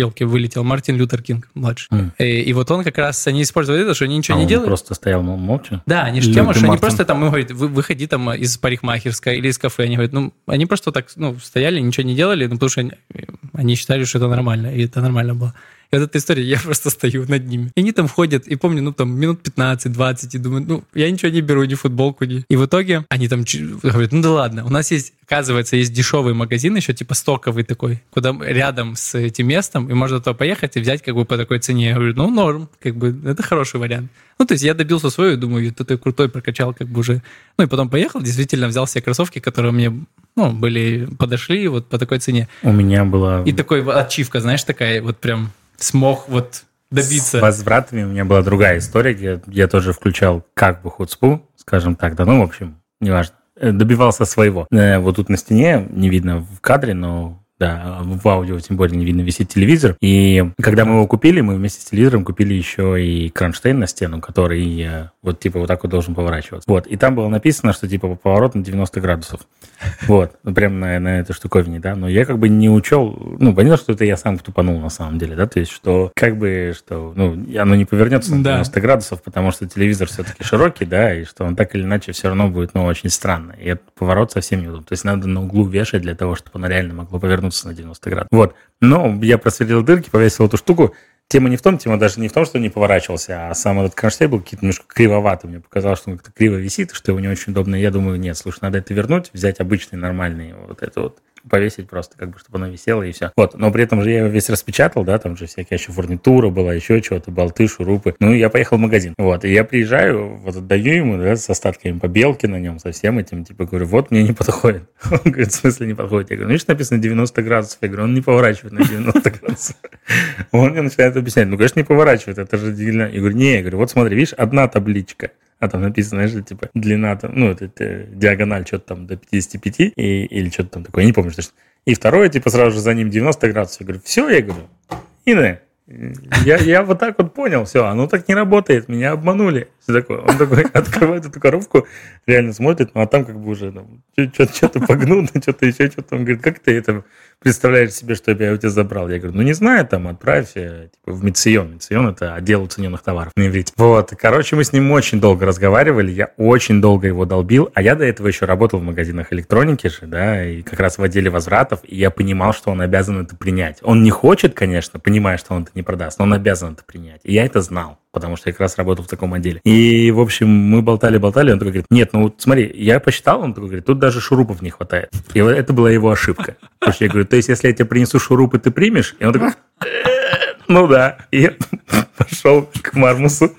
Елки, вылетел, Мартин Лютер Кинг младший. М. И, и вот он как раз, они использовали это, что они ничего А не он делают. просто стоял мол- молча. Да, они же тема, что они Мартин. просто там, мы говорит, вы, выходи там из парикмахерской или из кафе, они говорят, ну, они просто так, ну, стояли, ничего не делали, ну, потому что они, они считали, что это нормально, и это нормально было. Эта история, я просто стою над ними. И они там ходят, и помню, ну, там, минут 15-20, и думаю, ну, я ничего не беру, ни футболку, ни... И в итоге они там говорят, ну, да ладно, у нас есть, оказывается, есть дешевый магазин еще, типа стоковый такой, куда рядом с этим местом, и можно туда поехать и взять как бы по такой цене. Я говорю, ну, норм, как бы, это хороший вариант. Ну, то есть я добился своего, думаю, ты крутой прокачал как бы уже. Ну, и потом поехал, действительно взял себе кроссовки, которые мне, ну, были, подошли вот по такой цене. У меня была... И такой вот ачивка, знаешь, такая вот прям смог вот добиться. С возвратами у меня была другая история, где я тоже включал как бы хуцпу, скажем так, да, ну, в общем, неважно. Э, Добивался своего. Э, Вот тут на стене, не видно в кадре, но да, в аудио тем более не видно, висит телевизор. И когда мы его купили, мы вместе с телевизором купили еще и кронштейн на стену, который э, вот типа вот так вот должен поворачиваться. Вот, и там было написано, что типа поворот на 90 градусов. Вот, ну, прям на, на этой штуковине, да. Но я как бы не учел, ну, понятно, что это я сам тупанул на самом деле, да, то есть, что как бы, что, ну, оно не повернется на Да. 90 градусов, потому что телевизор все-таки широкий, да, и что он так или иначе все равно будет, ну, очень странно. И этот поворот совсем неудобно. То есть надо на углу вешать для того, чтобы оно реально могло повернуться на 90 градусов. Вот. Но я просверлил дырки, повесил эту штуку, Тема не в том, тема даже не в том, что не поворачивался, а сам этот кронштейн был какие-то немножко кривоватый. Мне показалось, что он как-то криво висит, что его не очень удобно. Я думаю, нет, слушай, надо это вернуть, взять обычный, нормальный, вот это вот, повесить просто, как бы, чтобы оно висело, и все. Вот, но при этом же я его весь распечатал, да, там же всякая еще фурнитура была, еще чего-то, болты, шурупы. Ну, я поехал в магазин. Вот, и я приезжаю, вот отдаю ему, да, с остатками побелки на нем, со всем этим, типа, говорю, вот, мне не подходит. Он говорит, в смысле не подходит? Я говорю, ну, видишь, написано 90 градусов. Я говорю, он не поворачивает на 90 градусов. Он мне начинает объяснять, ну, конечно, не поворачивает, это же. Я говорю, не, я говорю, вот смотри, видишь, одна табличка, а там написано, знаешь, типа, длина, там, ну, это, это диагональ что-то там до 55, и, или что-то там такое, не помню точно. И второе, типа, сразу же за ним 90 градусов. Я говорю, все, я говорю, Инна, я, я вот так вот понял, все, оно так не работает, меня обманули. Все такое. Он такой открывает эту коробку, реально смотрит, ну а там как бы уже там, что-то погнуто, что-то еще что-то. Он говорит, как ты это представляешь себе, что я у тебя забрал? Я говорю, ну не знаю, там отправь э, типа, в Мицион. Мицион это отдел уцененных товаров на иврите. Вот, короче, мы с ним очень долго разговаривали, я очень долго его долбил, а я до этого еще работал в магазинах электроники же, да, и как раз в отделе возвратов, и я понимал, что он обязан это принять. Он не хочет, конечно, понимая, что он это не продаст, но он обязан это принять. И я это знал потому что я как раз работал в таком отделе. И, в общем, мы болтали-болтали, он такой говорит, нет, ну вот смотри, я посчитал, он такой говорит, тут даже шурупов не хватает. И вот это была его ошибка. Потому что я говорю, то есть, если я тебе принесу шурупы, ты примешь? И он такой, «Э, ну да. И пошел к Мармусу.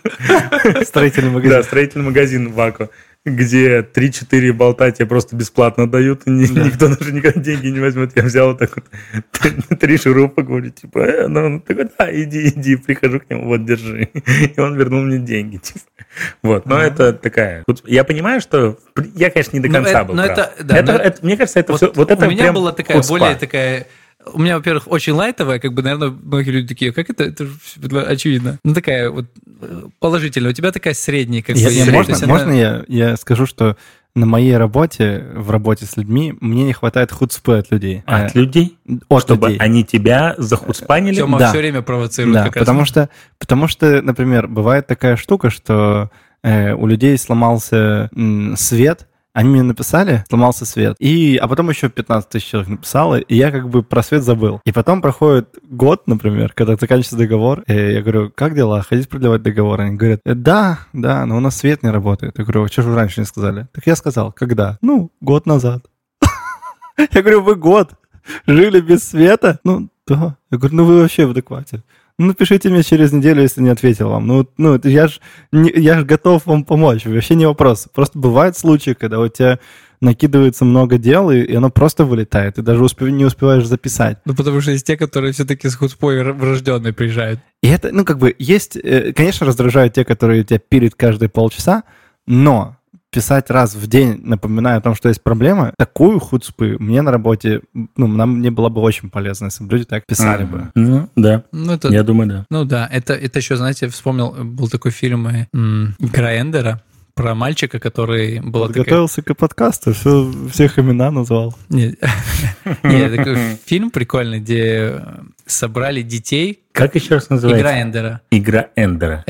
Строительный Да, магазин. строительный магазин Вако, где 3-4 болта тебе просто бесплатно дают, и ни- никто даже никогда деньги не возьмет. Я взял вот так вот три- шурупа, говорю, типа, э, ну, он такой, да, иди, иди, прихожу к нему, вот, держи. И он вернул мне деньги, типа. Вот, но это такая... Я понимаю, что... Я, конечно, не до Ну, конца это- был но прав. это- да, Это- но- это- Мне кажется, это Вот все... Вот это у меня прям была такая более такая... У меня, во-первых, очень лайтовая, как бы, наверное, многие люди такие, как это? Это же очевидно. Ну, такая вот э, положительная. У тебя такая средняя, как Я- бы. я- то можно есть она- можно я, я скажу, что на моей работе, в работе с людьми, мне не хватает хуцпы от людей. От Э, людей? От Чтобы людей. они тебя захуцпанили? Тёма Да. все время провоцирует Да, как раз. потому что, потому что, например, бывает такая штука, что э, у людей сломался м, свет, они мне написали, сломался свет, и, а потом еще 15 тысяч человек написало, и я как бы про свет забыл. И потом проходит год, например, когда заканчивается договор, и я говорю, как дела, хотите продлевать договор? Они говорят, «Э, да, да, но у нас свет не работает. Я говорю, «А что же вы раньше не сказали? Так я сказал, когда? Ну, год назад. Я говорю, вы год жили без света? Ну, да. Я говорю, ну вы вообще в адеквате. Ну, напишите мне через неделю, если не ответил вам. Ну, ну я же я ж готов вам помочь. Вообще не вопрос. Просто бывают случаи, когда у тебя накидывается много дел, и, и оно просто вылетает. Ты даже успе- не успеваешь записать. Ну, потому что есть те, которые все-таки с худспой врожденной приезжают. И это, ну, как бы, есть, э, конечно, раздражают те, которые тебя пилят каждые полчаса, но писать раз в день, напоминая о том, что есть проблема, такую хуцпы мне на работе, ну, нам мне было бы очень полезно, если бы люди так писали бы. Ну, да. Ну, это... Я думаю, да. Ну да, это, это еще, знаете, вспомнил, был такой фильм э, м, Игра Эндера, про мальчика, который был Готовился к подкасту, все, всех имена назвал. Нет, Нет, такой фильм прикольный, где собрали детей. Как еще раз называется? Игра Эндера. Игра Эндера.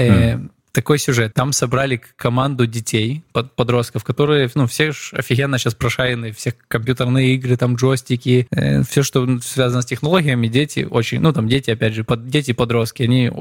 Такой сюжет. Там собрали команду детей, под, подростков, которые, ну, все офигенно сейчас прошарены, все компьютерные игры, там, джойстики, э, все, что связано с технологиями, дети очень, ну, там, дети, опять же, под, дети подростки, они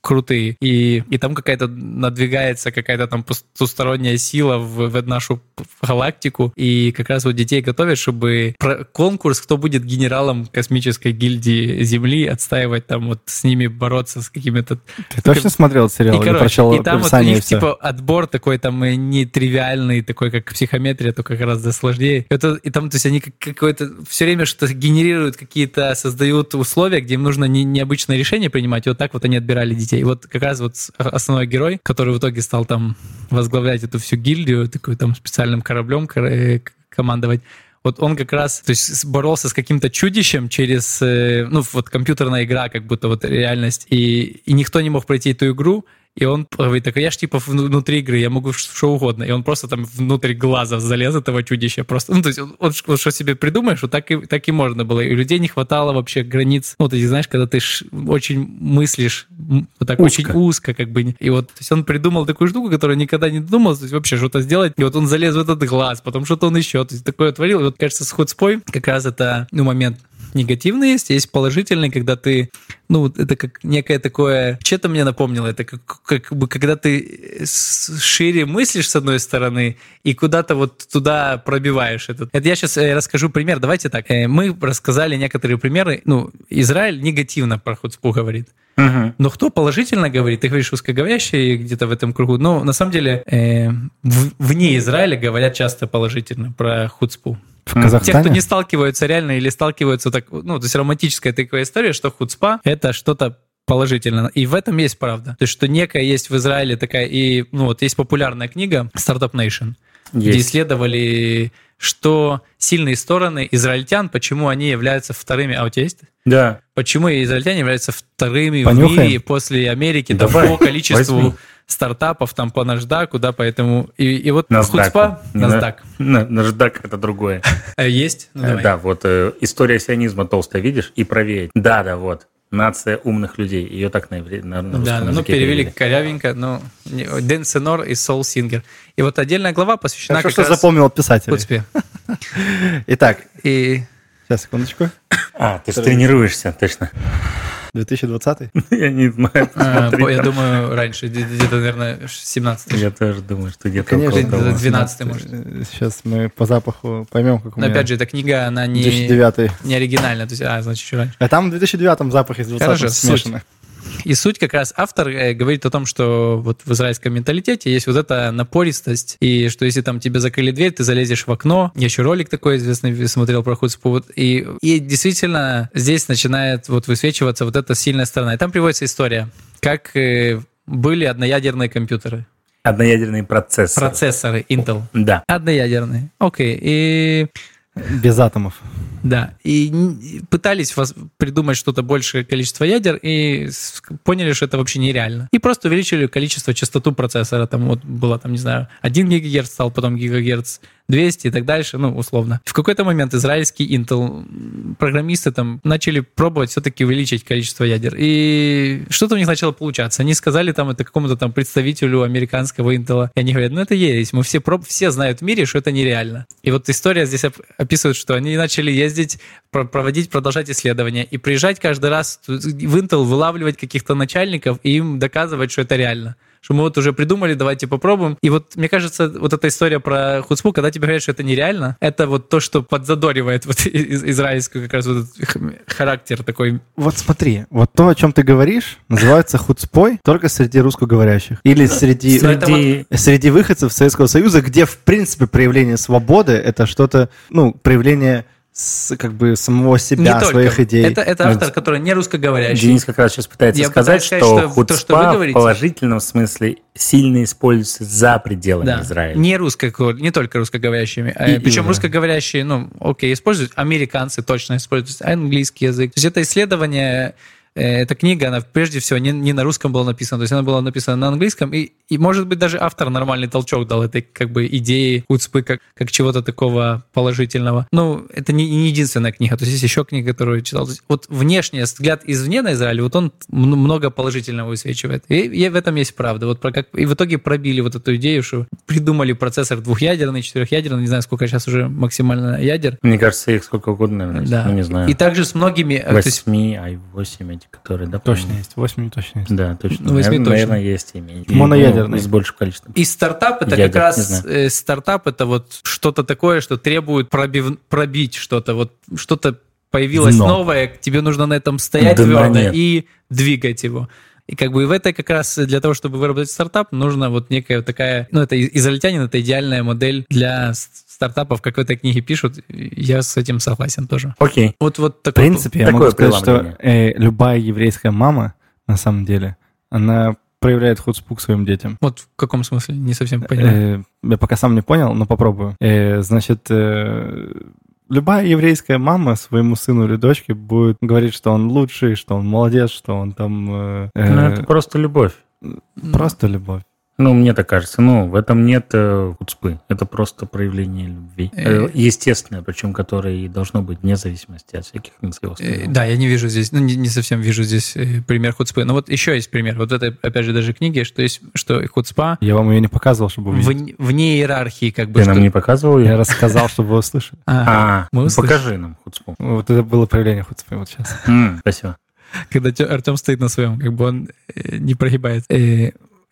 крутые. И, и там какая-то надвигается какая-то там потусторонняя сила в, в нашу галактику, и как раз вот детей готовят, чтобы конкурс, кто будет генералом космической гильдии Земли, отстаивать там, вот с ними бороться с какими-то... Ты точно смотрел сериал? И, короче, и там вот у них типа отбор такой там нетривиальный, такой как психометрия, только гораздо сложнее. Это, и там, то есть они какое-то все время что-то генерируют, какие-то создают условия, где им нужно не, необычное решение принимать, и вот так вот они отбирали детей. И вот как раз вот основной герой, который в итоге стал там возглавлять эту всю гильдию, такой там специальным кораблем э, командовать, вот он как раз, то есть боролся с каким-то чудищем через, э, ну, вот компьютерная игра, как будто вот реальность, и, и никто не мог пройти эту игру, и он говорит, так я ж типа внутри игры, я могу что угодно. И он просто там внутрь глаза залез этого чудища. Просто, ну, то есть он, он что себе придумаешь, вот так и, так и можно было. И у людей не хватало вообще границ. Ну, ты знаешь, когда ты ш, очень мыслишь вот так узко. очень узко, как бы. И вот, то есть он придумал такую штуку, которую никогда не думал, то есть вообще что-то сделать. И вот он залез в этот глаз, потом что-то он еще, то есть такое творил. И вот, кажется, с Ходспой как раз это, ну, момент негативный есть, есть положительный, когда ты, ну, это как некое такое, что-то мне напомнило, это как, как бы когда ты шире мыслишь с одной стороны и куда-то вот туда пробиваешь этот. Это я сейчас э, расскажу пример. Давайте так. Э, мы рассказали некоторые примеры. Ну, Израиль негативно про хуцпу говорит. Угу. Но кто положительно говорит? Ты говоришь русскоговорящие где-то в этом кругу. Но на самом деле э, в, вне Израиля говорят часто положительно про хуцпу. В Казахстане? Те, кто не сталкиваются реально или сталкиваются так, ну, то есть романтическая такая история, что хуцпа — это что-то положительно. И в этом есть правда. То есть, что некая есть в Израиле такая, и, ну, вот есть популярная книга Startup Nation, есть. где исследовали, что сильные стороны израильтян, почему они являются вторыми, а у тебя есть? Да. Почему израильтяне являются вторыми Понюхаем. в мире после Америки Давай. по количеству Возьми стартапов там по наждаку, да, поэтому... И, и вот NASDAQ. Хуцпа... NASDAQ. NASDAQ — это другое. Э, есть? Ну, да, вот э, история сионизма толстая, видишь, и правее. Да, да, вот. Нация умных людей. Ее так на, на, на Да, ну перевели корявенько, но Дэн Сенор и Соул Сингер. И вот отдельная глава посвящена Хорошо, как что раз... запомнил писателя. Итак. И... Сейчас, секундочку. А, ты же тренируешься, точно. 2020? Я не знаю. А, я думаю, раньше, где-то, наверное, 17 Я тоже думаю, что где-то Конечно, где-то 12 может. Сейчас мы по запаху поймем, как у Но опять же, эта книга, она не, 2009. не оригинальная, то есть, а, значит, еще раньше. А там в 2009 запах из 20 Хорошо, смешанный. И суть как раз автор э, говорит о том, что вот в израильском менталитете есть вот эта напористость, и что если там тебе закрыли дверь, ты залезешь в окно. Я еще ролик такой известный смотрел про Хуцпу. И, и действительно здесь начинает вот высвечиваться вот эта сильная сторона. И там приводится история, как э, были одноядерные компьютеры. Одноядерные процессоры. Процессоры Intel. Да. Одноядерные. Окей. И без атомов. Да, и пытались придумать что-то большее количество ядер и поняли, что это вообще нереально. И просто увеличили количество, частоту процессора. Там вот было, там, не знаю, 1 ГГц стал, потом гигагерц 200 и так дальше, ну, условно. В какой-то момент израильские Intel программисты там начали пробовать все-таки увеличить количество ядер. И что-то у них начало получаться. Они сказали там это какому-то там представителю американского Intel. И они говорят, ну, это есть. Мы все, проб... все знают в мире, что это нереально. И вот история здесь описывает, что они начали ездить, проводить, продолжать исследования и приезжать каждый раз в Intel, вылавливать каких-то начальников и им доказывать, что это реально что мы вот уже придумали, давайте попробуем. И вот мне кажется, вот эта история про хуцпу, когда тебе говорят, что это нереально, это вот то, что подзадоривает вот израильский как раз вот характер такой. Вот смотри, вот то, о чем ты говоришь, называется хуцпой только среди русскоговорящих. Или среди, среди, среди выходцев Советского Союза, где, в принципе, проявление свободы — это что-то, ну, проявление с, как бы самого себя, не своих только. идей. Это, это автор, который не русскоговорящий. Денис как раз сейчас пытается Я сказать, сказать, что, что хуцпа то, что вы говорите, в положительном смысле сильно используется за пределами да. Израиля. Не, русско, не только русскоговорящими. И, Причем именно. русскоговорящие, ну, окей, используют, американцы точно используют, английский язык. То есть это исследование эта книга, она прежде всего не, не на русском была написана, то есть она была написана на английском, и, и может быть даже автор нормальный толчок дал этой как бы идеи Хуцпы как, как чего-то такого положительного. Ну, это не, не единственная книга, то есть есть еще книга, которую я читал. Вот внешний взгляд извне на Израиль, вот он много положительного высвечивает. И, и в этом есть правда. Вот про как, и в итоге пробили вот эту идею, что придумали процессор двухъядерный, четырехъядерный, не знаю, сколько сейчас уже максимально ядер. Мне кажется, их сколько угодно, наверное, Да. ну, не знаю. И также с многими... э, то есть 8, i8 эти, которые, да? Точно есть, 8 точно есть. Да, точно. Ну, восьми наверное, точно. наверное, есть. И, Моноядерный. ну, с большим количеством. И стартап это Ядер, как раз э, стартап это вот что-то такое, что требует пробив- пробить что-то, вот что-то появилось Дно. новое, тебе нужно на этом стоять Дна твердо нет. и двигать его. И как бы в этой как раз для того, чтобы выработать стартап, нужно вот некая такая, ну это из- израильтянин, это идеальная модель для стартапов, как в этой книге пишут. Я с этим согласен тоже. Окей. Вот вот В такой. принципе, я Такое могу сказать, что э, любая еврейская мама, на самом деле, она проявляет хуцпу к своим детям. Вот в каком смысле? Не совсем понял. Э, я пока сам не понял, но попробую. Э, значит, э, любая еврейская мама своему сыну или дочке будет говорить, что он лучший, что он молодец, что он там... Ну, это просто любовь. Просто любовь. Ну, мне так кажется. Ну, в этом нет э, хуцпы. Это просто проявление любви. Э. Э, Естественное, причем которое и должно быть вне зависимости от всяких всего Э. Да, я не вижу здесь, ну, не, не совсем вижу здесь э, пример хуцпы. Но вот еще есть пример. Вот это, опять же, даже книги, что есть, что хуцпа Я вам ее не показывал, чтобы увидеть. вне, вне иерархии, как бы. Ты нам что- не показывал Я рассказал, чтобы вы услышали. А, А, ну, покажи нам хуцпу. Вот это было проявление хуцпы вот сейчас. Спасибо. когда Артем стоит на своем, как бы он э, не прогибает.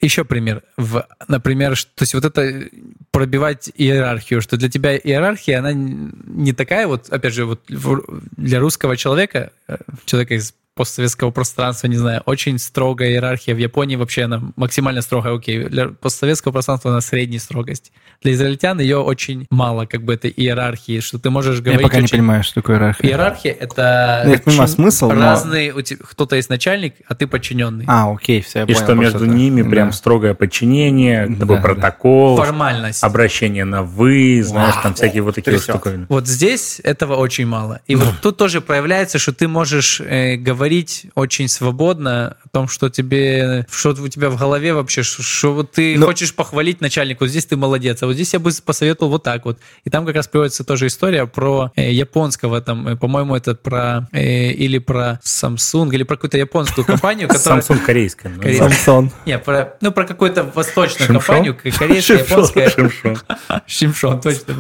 Еще пример. В, например, ш- то есть вот это э, пробивать иерархию, что для тебя иерархия, она не такая вот, опять же, вот для русского человека, э, человека из постсоветского пространства, не знаю, очень строгая иерархия. В Японии вообще она максимально строгая, окей. Для постсоветского пространства она средней строгости. Для израильтян ее очень мало, как бы, этой иерархии, что ты можешь Я говорить пока не очень- понимаю, что такое иерархия. Иерархия — это Ну, я понимаю смысл, но- разные... у тебя- Кто-то есть начальник, а ты подчиненный. А, окей, все, я И понял, что между это. ними Да. прям строгое подчинение, Да, такой да. протокол, Формальность. обращение на «вы», знаешь, там всякие вот такие вот трясёт. штуковины. Вот здесь этого очень мало. И вот тут тоже проявляется, что ты можешь э, говорить очень свободно о том, что тебе, что у тебя в голове вообще, что, что вот ты Ну- хочешь похвалить начальника, вот здесь ты молодец, а вот здесь я бы посоветовал вот так вот. И там как раз приводится тоже история про э, японского, там, э, по-моему, это про э, или про Samsung, или про какую-то японскую компанию, которая... Samsung корейская. ну, Корейская. Самсон. Не, про, ну, про какую-то восточную компанию, корейская, японская. Шимшон. Шимшон, точно.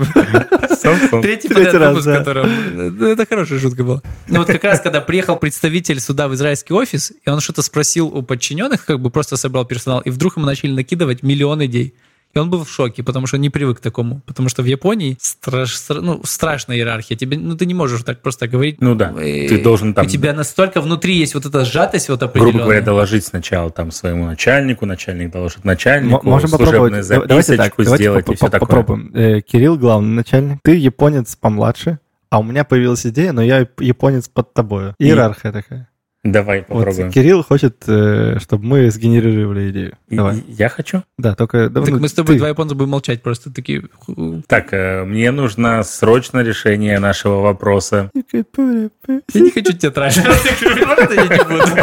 Samsung. Третий Третий подряд раз, выпуск, да. которого... Ну, это хорошая шутка была. Ну, вот как раз, когда приехал представитель сюда в израильский офис, и он что-то спросил у подчиненных, как бы просто собрал персонал, и вдруг ему начали накидывать миллион идей. И он был в шоке, потому что он не привык к такому. Потому что в Японии страш- стра- ну, страшная иерархия. Тебе, ну, ты не можешь так просто говорить. Ну да, И- ты должен там- У тебя настолько внутри есть вот эта сжатость вот определенная. Грубо говоря, доложить сначала там своему начальнику, начальник доложит начальнику, М- Можем попробовать. Давайте так, записочку давайте сделать поп- и все поп- такое. попробуем. Э, Кирилл главный начальник. Ты японец помладше, а у меня появилась идея, но я японец под тобою. И- Иерархия такая. Давай Вот попробуем. Кирилл хочет, э, чтобы мы сгенерировали идею. И- Давай. и- Я хочу. Да, только... Так ну, мы с тобой ты. два японца будем молчать просто такие. Так, э, мне нужно срочно решение нашего вопроса. Я не хочу театрально. Можно я не буду?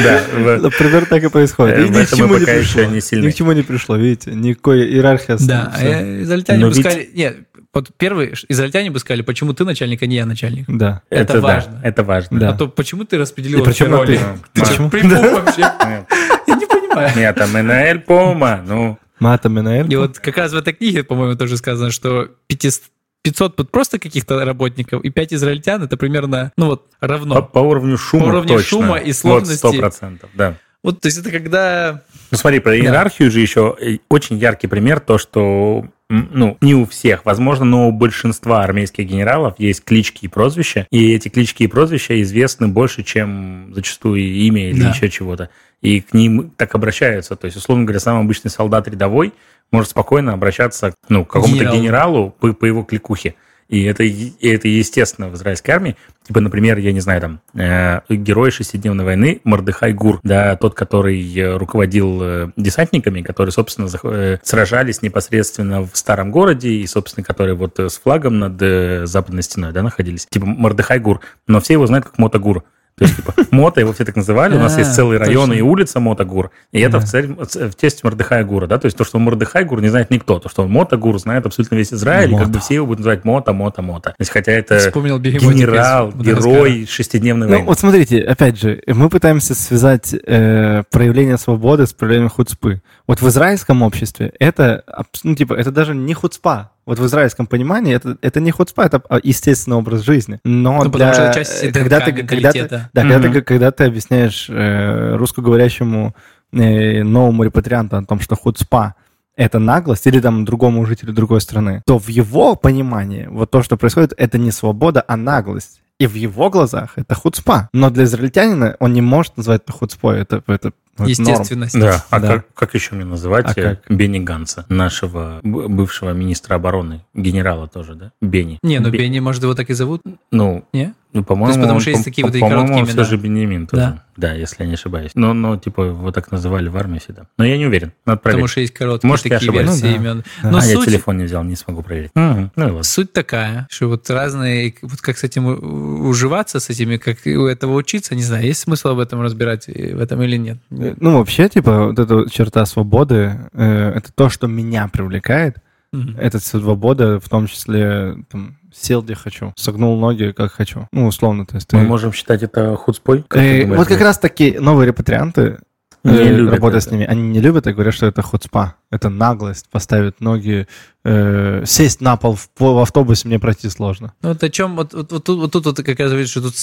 Да, в- Например, так и происходит. Э, И ни к чему не пришло. Ни к чему не пришло, видите? Никакой иерархия. Да, а израильтяне бы сказали... Нет, вот первые израильтяне бы сказали, почему ты начальник, а не я начальник. Да. Это важно. это важно. Да. А то почему ты распределил вообще роли? ты. Почему? вообще? Нет, Я не понимаю. Нет, там НЛ Пома, ну, Мата Минаэль. И вот как раз в этой книге, по-моему, тоже сказано, что 500 500 тут просто каких-то работников, и 5 израильтян это примерно, ну вот, по, равно. по уровню шума По уровню точно. шума и Вот, сложности. 100%, да. Вот, то есть это когда... Ну смотри, про иерархию же еще э, очень яркий пример, то, что ну, не у всех, возможно, но у большинства армейских генералов есть клички и прозвища, и эти клички и прозвища известны больше, чем зачастую имя или Да. еще чего-то. И к ним так обращаются. То есть, условно говоря, самый обычный солдат рядовой может спокойно обращаться ну, к какому-то Генералу. генералу по, по его кликухе. И это, и это естественно в израильской армии. Типа, например, я не знаю, там, э, герой шестидневной войны Мордыхай Гур, да, тот, который э, руководил э, десантниками, которые, собственно, зах- э, сражались непосредственно в старом городе, и, собственно, которые вот э, с флагом над э, западной стеной, да, находились. Типа Мордыхай Гур. Но все его знают как Мотогур. То есть, типа, Мота, его все так называли, у нас есть целый район точно. и улица Мотогур, и это в, честь Мордыхая Гура, да, то есть то, что Мордыхай Гур не знает никто, то, что Мотогур знает абсолютно весь Израиль, и как бы Мота. все его будут называть Мота, Мота, Мота. То есть, хотя это генерал, герой шестидневной Ну, войны. вот смотрите, опять же, мы пытаемся связать э, проявление свободы с проявлением хуцпы. Вот в израильском обществе это, ну, типа, это даже не хуцпа. Вот в израильском понимании это, это не хуцпа, это а, естественный образ жизни. Но Ну, для, потому что часть э, ДНК, когда ты, когда ты, да, когда, Мгм. ты, когда ты объясняешь э, русскоговорящему э, новому репатрианту о том, что хуцпа это наглость или там другому жителю другой страны, то в его понимании вот то, что происходит, это не свобода, а наглость. И в его глазах это хуцпа. Но для израильтянина он не может назвать это хуцпой. Это, это, норм. Естественность. Да, а Да. Как, как еще мне называть А э, как? Бенни Ганса, нашего бывшего министра обороны, генерала тоже, да? Бенни. Не, ну Бе- Бенни, может, его так и зовут? Ну, Не? Ну, по-моему, потому он, что есть по- такие вот по- и короткие по-моему, все имена. же Бенемин тоже. Да. Да. если я не ошибаюсь. Но, но, типа, его так называли в армии всегда. Но я не уверен. Надо Потому проверить. что есть короткие Может, я такие версии Ну, да. имен. Да. Но а, я суть, телефон не взял, не смогу проверить. Мгм. Ну и ладно. суть такая, что вот разные, вот как с этим уживаться, с этими, как у этого учиться, не знаю, есть смысл об этом разбирать, и в этом или нет. Э, Ну, вообще, типа, вот эта черта свободы, э, это то, что меня привлекает. Мгм. Это свобода, в том числе, там, сел где хочу, согнул ноги как хочу. Ну, условно, то есть ты... Мы можем считать это худспой? Как Э, думаешь, вот как раз таки новые репатрианты, Не э, любят работая это. с ними, они не любят и говорят, что это хуцпа, это наглость, поставить ноги, э, сесть на пол в, в автобусе мне пройти сложно. Ну, вот о чем, вот, вот, вот тут, вот тут вот как раз говорит, что тут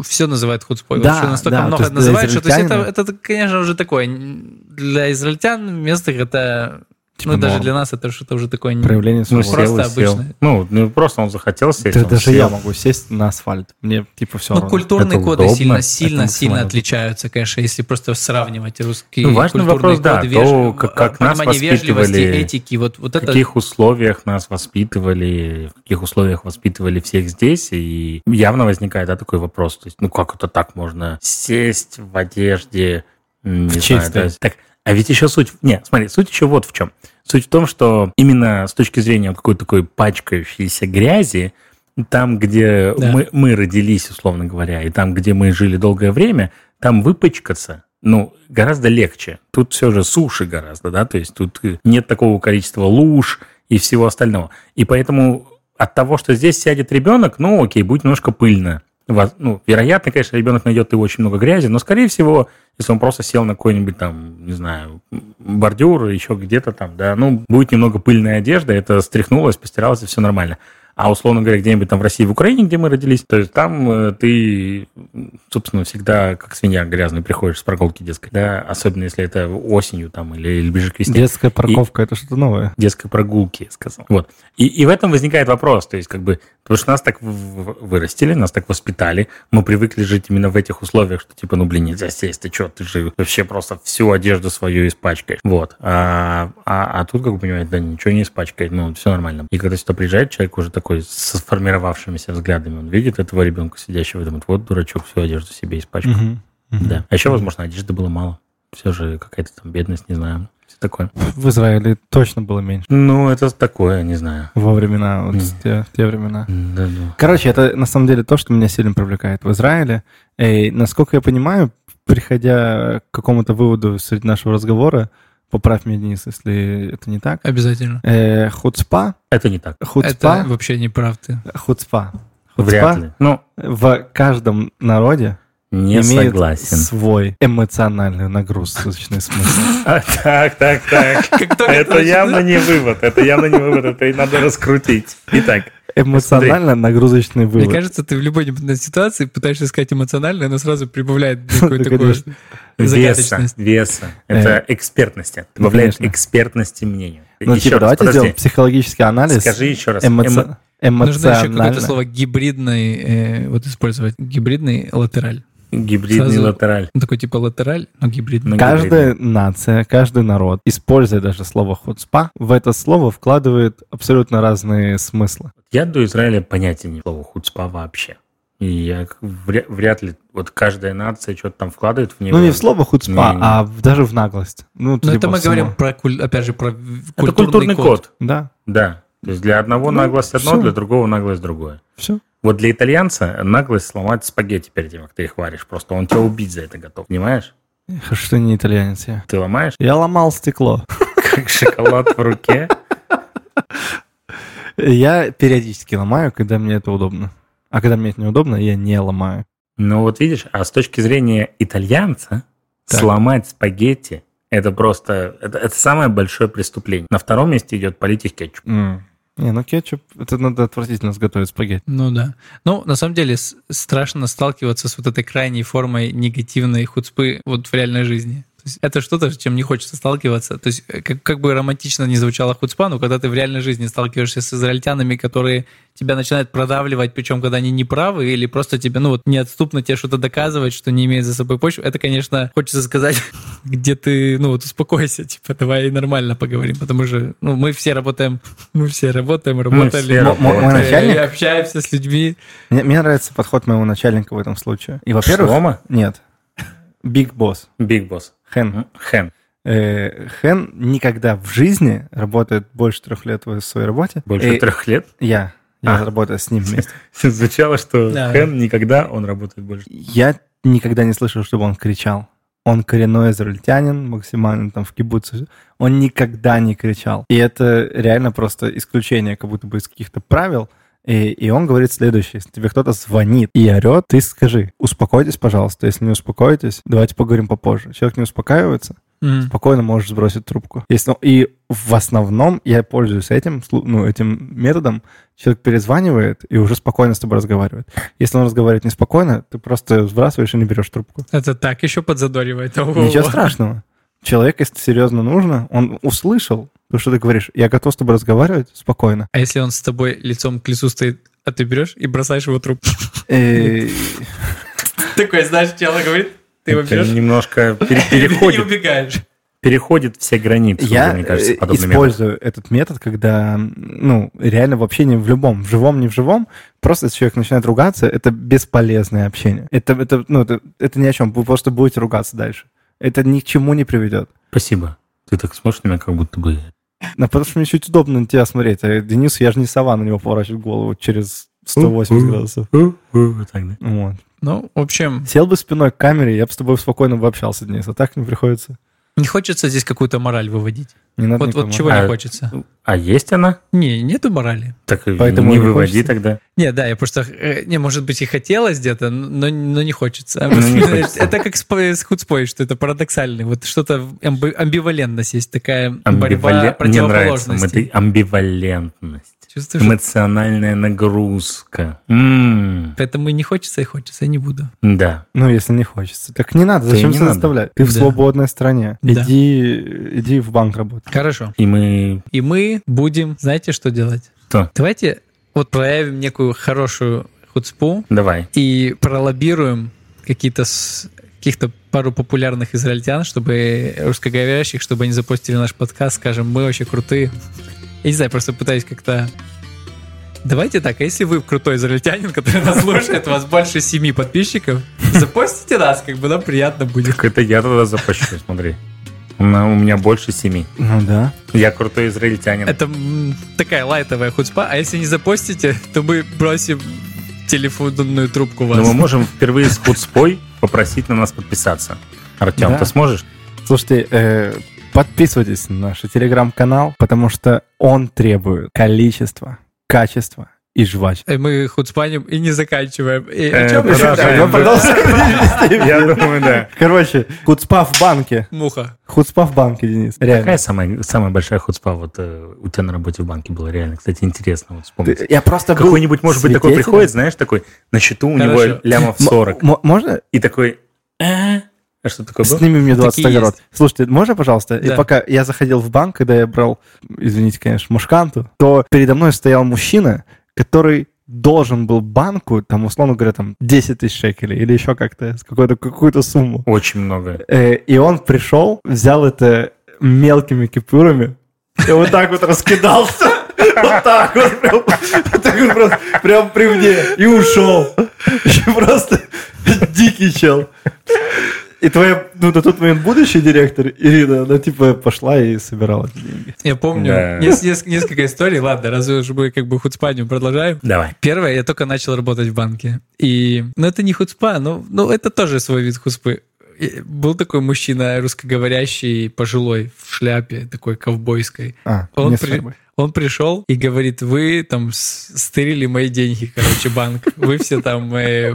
все называют худспой. Да, настолько да, то много для называют, что то есть это, это, конечно, уже такое. Для израильтян местных это, Типа ну, даже для нас это что-то уже такое... не- Проявление Ну, свободы. просто сел и сел. обычно. Ну, ну, просто он захотел сесть, Да он даже сел. я могу сесть на асфальт. Мне типа все Ну, равно. культурные Это коды удобно, сильно, сильно, сильно отличаются, конечно, если просто сравнивать русские Ну, важный культурные вопрос, да, коды, то, веж- как- как нас понимание вежливости, воспитывали, этики, вот, вот В это... каких условиях нас воспитывали, в каких условиях воспитывали всех здесь, и явно возникает да, такой вопрос, то есть, ну как это так можно сесть в одежде, не В знаю, чистой. да, так, а ведь еще суть, нет, смотри, суть еще вот в чем. Суть в том, что именно с точки зрения какой-то такой пачкающейся грязи, там, где Да. мы, мы родились, условно говоря, и там, где мы жили долгое время, там выпачкаться, ну, гораздо легче. Тут все же суши гораздо, да, то есть тут э, нет такого количества луж и всего остального. И поэтому от того, что здесь сядет ребенок, ну, окей, будет немножко пыльно. Ну, вероятно, конечно, ребенок найдет и очень много грязи, но, скорее всего, если он просто сел на какой-нибудь там, не знаю, бордюр, еще где-то там, да, ну, будет немного пыльная одежда, это стряхнулось, постиралось, и все нормально. А условно говоря, где-нибудь там в России, в Украине, где мы родились, то есть там э, ты, собственно, всегда как свинья грязный приходишь с прогулки детской, да, особенно если это осенью там или, или ближе к весне. Детская парковка это что-то новое. Детской прогулки, я сказал. Вот. И, и в этом возникает вопрос, то есть как бы, потому что нас так вырастили, нас так воспитали, мы привыкли жить именно в этих условиях, что типа, ну, блин, нельзя сесть, ты что, ты же вообще просто всю одежду свою испачкаешь. Вот. А, а, а тут, как бы, понимаете, да, ничего не испачкает, ну, все нормально. И когда сюда приезжает человек уже такой с сформировавшимися взглядами, он видит этого ребенка сидящего и думает, вот дурачок, всю одежду себе испачкал. Мгм. Да. А еще, возможно, одежды было мало. Все же какая-то там бедность, не знаю. Все такое. В Израиле точно было меньше. Ну, это такое, не знаю. Во времена, вот в те, в те времена. Да, да. Короче, это на самом деле то, что меня сильно привлекает в Израиле. И, насколько я понимаю, приходя к какому-то выводу среди нашего разговора, поправь меня, Денис, если это не так, Обязательно. э, хуцпа, Это не так. Это хуцпа, вообще не прав ты. хуцпа, Вряд хуцпа ли. Ну, в каждом народе не имеет согласен. свой эмоциональный нагрузочный смысл. А, так, так, так. Это явно не вывод. Это явно не вывод. Это и надо раскрутить. Итак, Эмоционально нагрузочный Мне вывод. кажется, ты в любой непонятной ситуации пытаешься сказать эмоционально, но сразу прибавляет какой-то Конечно. веса, веса. Это экспертности. Добавляет экспертности мнению. Ну, Еще типа, давайте сделаем психологический анализ. Скажи еще раз. Эмоци- Эмо- Нужно еще какое-то Эмоционально. слово гибридный, э, вот использовать. Гибридный латераль. Гибридный Сразу- латераль. Ну, такой типа латераль, но гибридный. Каждая нация, каждый народ, используя даже слово хуцпа, в это слово вкладывает абсолютно разные смыслы. Я до Израиля понятия не слова хуцпа вообще. И я вряд ли, вот каждая нация что-то там вкладывает в него. Ну, не в слово хуцпа, Не-не. а даже в наглость. Ну, Но типа это мы в само- говорим про, опять же, про Это культурный, культурный код. код. Да, Да. То есть для одного Ну, наглость одно, для другого наглость другое. все. Вот для итальянца наглость сломать спагетти перед тем, как ты их варишь. Просто он тебя убить за это готов, понимаешь? Хорошо, что не итальянец я. Ты ломаешь, Я ломал стекло. как шоколад в руке. Я периодически ломаю, когда мне это удобно. А когда мне это неудобно, я не ломаю. Ну вот видишь, а с точки зрения итальянца, Так. сломать спагетти это просто, это, это самое большое преступление. На втором месте идет полить их кетчуп. М. Не, ну кетчуп, это надо отвратительно сготовить спагетти. Ну да. Ну, на самом деле, страшно сталкиваться с вот этой крайней формой негативной хуцпы вот в реальной жизни. То есть это что-то, с чем не хочется сталкиваться. То есть э, как, как бы романтично не звучала хуцпа, но когда ты в реальной жизни сталкиваешься с израильтянами, которые тебя начинают продавливать, причем когда они не правы, или просто тебе, ну вот, неотступно тебе что-то доказывать, что не имеет за собой почвы, это, конечно, хочется сказать, где ты, ну вот, успокойся, типа, давай нормально поговорим, потому что, ну, мы все работаем, мы все работаем, работали, все мо- мой работаем. начальник- и общаемся с людьми. Мне, мне нравится подход моего начальника в этом случае. И, во-первых... Шлома? Нет. Big Boss. Big Boss. Хэн. Хэн. Э, Хэн никогда в жизни работает больше трех лет в своей работе. Больше И трех лет. Я. Я А. работаю с ним вместе. Звучало, что Да. Хэн никогда, он работает больше. Я никогда не слышал, чтобы он кричал. Он коренной израильтянин, максимально там в кибуце. Он никогда не кричал. И это реально просто исключение, как будто бы из каких-то правил. И, и он говорит следующее. Если тебе кто-то звонит и орет, ты скажи, успокойтесь, пожалуйста. Если не успокоитесь, давайте поговорим попозже. Человек не успокаивается, М. спокойно можешь сбросить трубку. Если, и в основном я пользуюсь этим, ну, этим методом. Человек перезванивает и уже спокойно с тобой разговаривает. Если он разговаривает неспокойно, ты просто сбрасываешь и не берешь трубку. Это так еще подзадоривает. Ого. Ничего страшного. Человек, если серьезно нужно, он услышал то, что ты говоришь. Я готов с тобой разговаривать спокойно. А если он с тобой лицом к лицу стоит, а ты берешь и бросаешь его трубку? Э, Такой, знаешь, тело говорит, ты его берешь немножко пере- и переходит, убегаешь. переходит все границы, Я мне кажется, э, подобный метод. использую этот метод, когда, ну, реально в общении в любом, в живом, не в живом, просто если человек начинает ругаться, это бесполезное общение. Это, это, ну, это, это ни о чем, вы просто будете ругаться дальше. Это ни к чему не приведет. Спасибо. Ты так смотришь на меня, как будто бы... Ну, потому что мне чуть удобно на тебя смотреть. А Денис, я же не сова на него поворачивать голову через 180 градусов. Вот. Ну, в общем, Сел бы спиной к камере, я бы с тобой спокойно бы общался, Денис. А так не приходится. Не хочется здесь какую-то мораль выводить. Не надо Вот, никому. вот чего А- не хочется. А есть она? Не, нету морали. Так и Поэтому не не выводи хочется. тогда. Не, да, я просто, э, не, может быть, и хотелось где-то, но, но не хочется. Ну. Это как с, по- с худспой, что это парадоксальный. Вот что-то амби- амбивалентность есть, такая борьба эта амбивалентность. Чувствуешь? Эмоциональная нагрузка. М, Поэтому и не хочется, и хочется, я не буду. Да. Ну, если не хочется. Так не надо, зачем не надо. заставлять? Ты в Да. свободной стране. Да. Иди, иди в банк работать. Хорошо. И мы... И мы будем, знаете, что делать? Что? Давайте вот проявим некую хорошую хуцпу Давай. и пролоббируем какие-то с- каких-то пару популярных израильтян, чтобы русскоговорящих, чтобы они запустили наш подкаст, скажем, мы вообще крутые. Я не знаю, просто пытаюсь как-то... Давайте так, а если вы крутой израильтянин, который нас слушает, у вас больше семи подписчиков, запостите нас, как бы нам приятно будет. Так это я тогда запущу, смотри. У меня- больше семи. Ну да. Я крутой израильтянин. Это м, такая лайтовая хуцпа, а если не запостите, то мы бросим телефонную трубку вас. Но мы можем впервые с Худспой попросить на нас подписаться. Артем, Да. ты сможешь? Слушайте, э, подписывайтесь на наш телеграм-канал, потому что он требует количества, качества и жвачки. И мы хуцпаним и не заканчиваем. И Э, о чем мы продолжаем. Я думаю, да. Короче, хуцпа в банке. Муха. Хуцпа в банке, Денис. Какая Реально. самая, самая большая худспа вот э, у тебя на работе в банке была реально? Кстати, интересно вот вспомнить. Ты- Я просто Какой-нибудь, может быть, такой приходит, знаешь, такой, на счету у него лямов М- 40. м- Можно И такой, «А?» Что такое было? Сними мне 20 Такие огород. Слушайте, можно, пожалуйста? И Да. пока я заходил в банк, когда я брал, извините, конечно, мушканту, то передо мной стоял мужчина, который должен был банку, там, условно говоря, там, 10 тысяч шекелей или еще как-то, с какой-то, какую-то сумму. Очень много. Э, и он пришел, взял это мелкими купюрами и вот так вот раскидался. Вот так вот, прям, вот так вот просто, прям при мне. И ушел. И просто дикий чел. И твоя, ну, на тот момент будущий директор Ирина, она типа пошла и собирала эти деньги. Я помню, Да. есть неск- несколько историй. Ладно, раз уж мы как бы хуцпанию продолжаем. Давай. Первое, я только начал работать в банке. И, ну, это не хуцпа, но, ну, это тоже свой вид хуцпы. Был такой мужчина русскоговорящий, пожилой, в шляпе, такой ковбойской. А, Он, при- он пришел и говорит, вы там стырили мои деньги, короче, банк. Вы все там, э,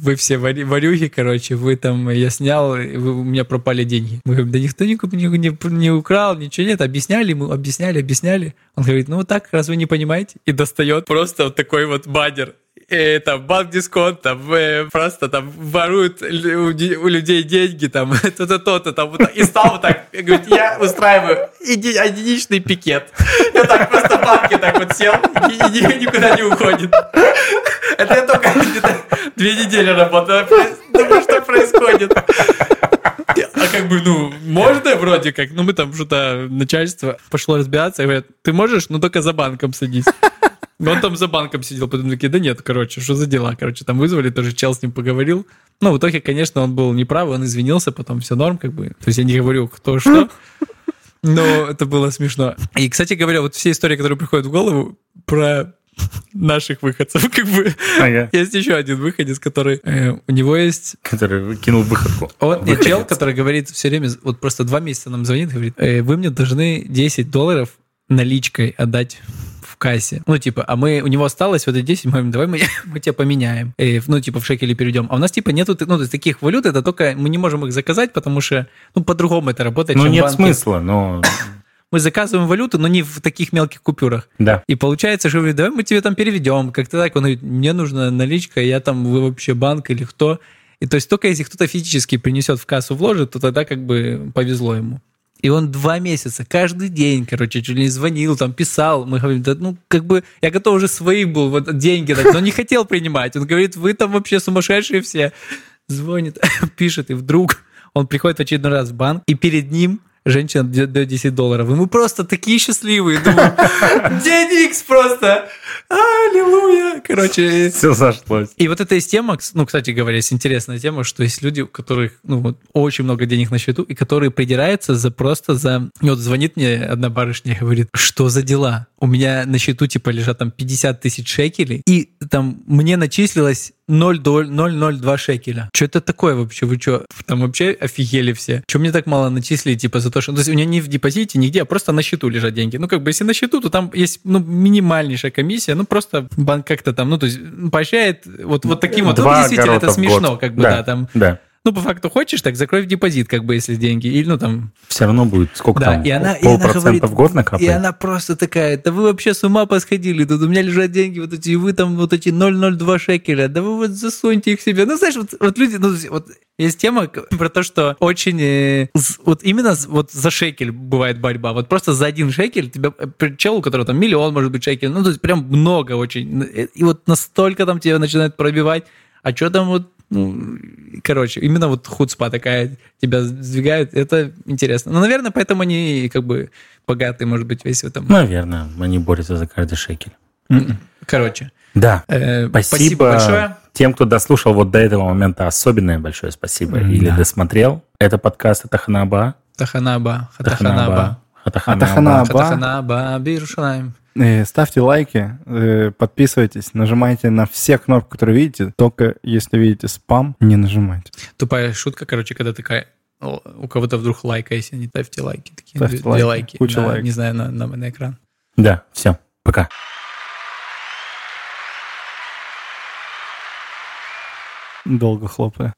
вы все варюхи, короче, вы там, э, я снял, вы- у меня пропали деньги. Мы говорим, да никто не, не, не украл, ничего нет. Объясняли ему, объясняли, объясняли. Он говорит, ну вот так, раз вы не понимаете? И достает просто вот такой вот баннер. Э, там банк дисконт, там э, просто там воруют у, у людей деньги, там то-то, то-то, там вот. И стал вот так, и говорит, я устраиваю еди- единичный пикет. Я так просто в банке так вот сел и, и ни- никуда не уходит. Это я только две недели работаю. Думаю, что происходит. А как бы, ну, можно вроде как, ну мы там что-то, начальство пошло разбираться, и говорят, ты можешь, ну только за банком садись. Но Он там за банком сидел, потом такие, да нет, короче, что за дела, короче, там вызвали, тоже чел с ним поговорил. Ну, в итоге, конечно, он был неправ, он извинился, потом все норм, как бы. То есть я не говорю, кто что, но это было смешно. И, кстати говоря, вот все истории, которые приходят в голову про наших выходцев, как бы, Ага. есть еще один выходец, который, э, у него есть Который кинул выходку. он, нет, Выходец. чел, который говорит все время, вот просто два месяца нам звонит, говорит, «Э, вы мне должны 10 долларов наличкой отдать кассе. Ну, типа, а мы, у него осталось вот эти 10, мы говорим, давай мы, мы тебя поменяем. В- ну, типа, в шекели перейдем. А у нас, типа, нету, ну, то есть таких валют, это только мы не можем их заказать, потому что, ну, по-другому это работает, Ну, нет банке. смысла, но... Мы заказываем валюту, но не в таких мелких купюрах. Да. И получается, что говорит, давай мы тебе там переведем. Как-то так. Он говорит, мне нужна наличка, я там, вы вообще банк или кто. И то есть только если кто-то физически принесет в кассу, вложит, то тогда как бы повезло ему. И он два месяца, каждый день, короче, чуть ли не звонил, там, писал. Мы говорим, да, ну, как бы, я готов уже свои был, вот, деньги дать, но не хотел принимать. Он говорит, вы там вообще сумасшедшие все. Звонит, пишет, и вдруг он приходит в очередной раз в банк, и перед ним женщина дает 10 долларов. И мы просто такие счастливые. Думаю, Икс просто. Аллилуйя. Короче, Все сошлось. и вот эта тема, ну, кстати говоря, есть интересная тема, что есть люди, у которых, ну, вот, очень много денег на счету, и которые придираются за просто за... И Вот звонит мне одна барышня и говорит, что за дела? У меня на счету, типа, лежат там 50 тысяч шекелей, и там мне начислилось 0, доль- 0,02 шекеля. Что это такое вообще? Вы что, там вообще офигели все? Что мне так мало начислили, типа, за то, что... То есть у меня не в депозите, нигде, а просто на счету лежат деньги. Ну, как бы, если на счету, то там есть, ну, минимальнейшая комиссия, ну, просто банк как-то там, ну, то есть поощряет вот, вот таким вот... Ну, Два действительно, это смешно, год. как бы, да. Да, там... Да. Ну, по факту хочешь, так закрой в депозит, как бы, если деньги. Или, ну, там... Все равно будет сколько Да, там? и она, и она полпроцента говорит, в год и накапает? она просто такая, да вы вообще с ума посходили, тут у меня лежат деньги вот эти, и вы там вот эти 0,02 шекеля, да вы вот засуньте их себе. Ну, знаешь, вот, вот люди, ну, вот есть тема про то, что очень, э, вот именно вот за шекель бывает борьба, вот просто за один шекель тебя, э, чел, у которого там миллион, может быть, шекель, ну, то есть прям много очень, Э, и вот настолько там тебя начинают пробивать, а что там вот ну, короче, именно вот хуцпа такая тебя сдвигает, это интересно. Ну, наверное, поэтому они как бы богатые, может быть, весь в этом. Наверное, они борются за каждый шекель. М-м. Короче, Да. э, Спасибо, спасибо большое. тем, кто дослушал вот до этого момента. Особенное большое спасибо. М, Или да. досмотрел. Это подкаст Атаханаба. Таханаба, Хатаханаба. Атаханаба. Атаханаба. Хатаханаба, Бирушалаем. Э, Ставьте лайки, э, подписывайтесь, нажимайте на все кнопки, которые видите. Только если видите спам, не нажимайте. Тупая шутка, короче, когда такая, у кого-то вдруг лайка, если не ставьте лайки, такие Ставьте две, две лайки, лайки, куча на- лайков. не знаю, на, на, на экран. Да, все. Пока. Долго хлопая.